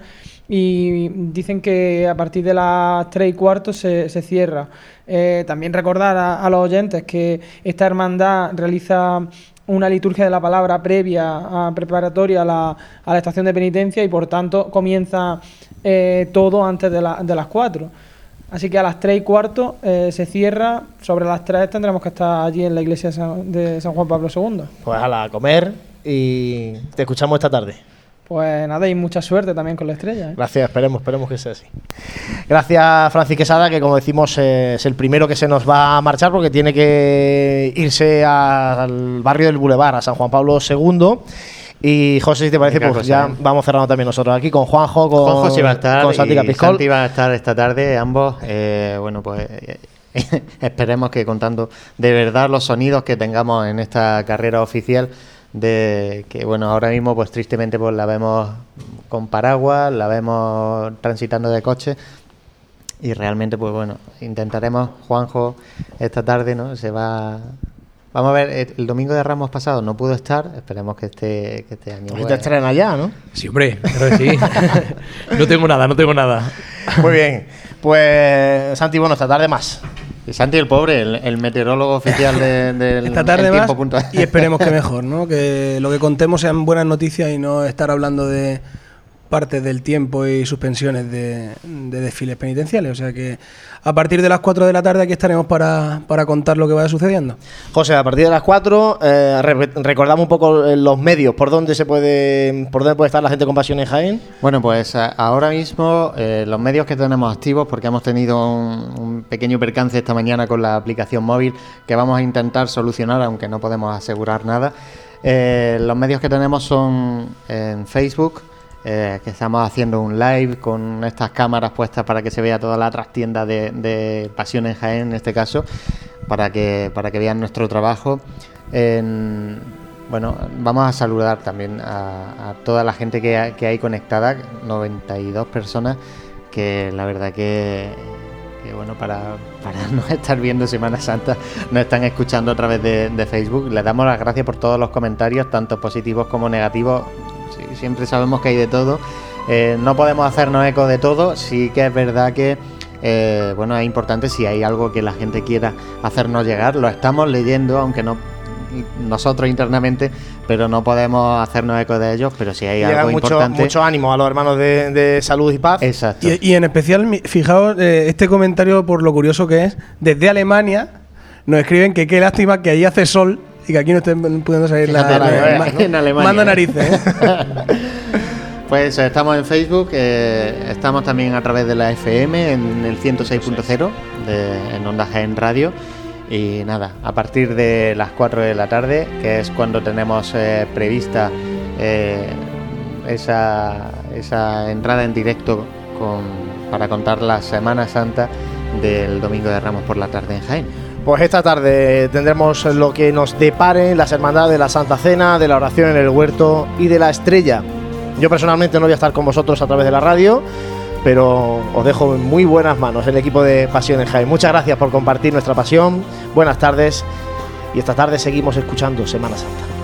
y dicen que a partir de las 3 y cuarto se, se cierra. Eh, también recordar a, los oyentes que esta hermandad realiza una liturgia de la palabra previa, a, preparatoria a la, a la estación de penitencia y por tanto comienza eh, todo antes de, la, de las 4. Así que a las 3 y cuarto eh, se cierra, sobre las 3 tendremos que estar allí en la iglesia de San Juan Pablo II. Pues a la comer y te escuchamos esta tarde. Pues nada, y mucha suerte también con la estrella. ¿eh? Gracias, esperemos, esperemos que sea así. Gracias, Francis Quesada, que como decimos eh, es el primero que se nos va a marchar porque tiene que irse al barrio del Boulevard, a San Juan Pablo II. Y José, si te parece, pues ya vamos cerrando también nosotros aquí con Juanjo, con, Juanjo sí va a estar, con Santi Capiscol. Santi va a estar esta tarde, ambos. eh, bueno, pues eh, esperemos que contando de verdad los sonidos que tengamos en esta carrera oficial de que bueno ahora mismo pues tristemente pues la vemos con paraguas la vemos transitando de coche y realmente pues bueno intentaremos Juanjo esta tarde no se va vamos a ver el, domingo de Ramos pasado no pudo estar esperemos que este que este año Pues te estrena ya, ¿no? Sí, hombre, claro que sí. no tengo nada, no tengo nada. Muy bien. Pues Santi, bueno, esta tarde más. Y Santi el pobre el, el meteorólogo oficial de- del Esta tarde puntual. y esperemos que mejor, ¿no? Que lo que contemos sean buenas noticias y no estar hablando de partes del tiempo y suspensiones de, de desfiles penitenciales. O sea que a partir de las 4 de la tarde aquí estaremos para, para contar lo que vaya sucediendo. José, a partir de las 4, eh, re- recordamos un poco eh, los medios, por dónde se puede, por dónde puede estar la gente con pasión en Jaén. Bueno, pues a- ahora mismo eh, los medios que tenemos activos, porque hemos tenido un, un pequeño percance esta mañana con la aplicación móvil que vamos a intentar solucionar, aunque no podemos asegurar nada. Eh, los medios que tenemos son en Facebook, eh, que estamos haciendo un live con estas cámaras puestas para que se vea toda la trastienda de, de Pasión en Jaén, en este caso, para que, para que vean nuestro trabajo. En- bueno, vamos a saludar también a, toda la gente que, ha- que hay conectada, 92 personas, que la verdad que, que, bueno, para, para no estar viendo Semana Santa, nos están escuchando a través de, de Facebook. Les damos las gracias por todos los comentarios, tanto positivos como negativos. Sí, siempre sabemos que hay de todo. Eh, no podemos hacernos eco de todo, sí que es verdad que eh, bueno, es importante si hay algo que la gente quiera hacernos llegar, lo estamos leyendo, aunque no nosotros internamente, pero no podemos hacernos eco de ellos, pero si hay Llega algo mucho, importante. mucho ánimo a los hermanos de, de Salud y Paz. Exacto. Y, y en especial, fijaos, eh, este comentario por lo curioso que es, desde Alemania nos escriben que qué lástima que allí hace sol y que aquí no estén pudiendo salir la, la- en Manda narices, ¿eh? Pues estamos en Facebook, eh, estamos también a través de la FM en el 106.0 de- en Onda Jaén Radio. Y nada, a partir de las 4 de la tarde, que es cuando tenemos eh, prevista esa, esa entrada en directo con, para contar la Semana Santa del Domingo de Ramos por la tarde en Jaén. Pues esta tarde tendremos lo que nos depare las hermandades de la Santa Cena, de la oración en el huerto y de la estrella. Yo personalmente no voy a estar con vosotros a través de la radio, pero os dejo en muy buenas manos el equipo de Pasión en. Muchas gracias por compartir nuestra pasión. Buenas tardes y esta tarde seguimos escuchando Semana Santa.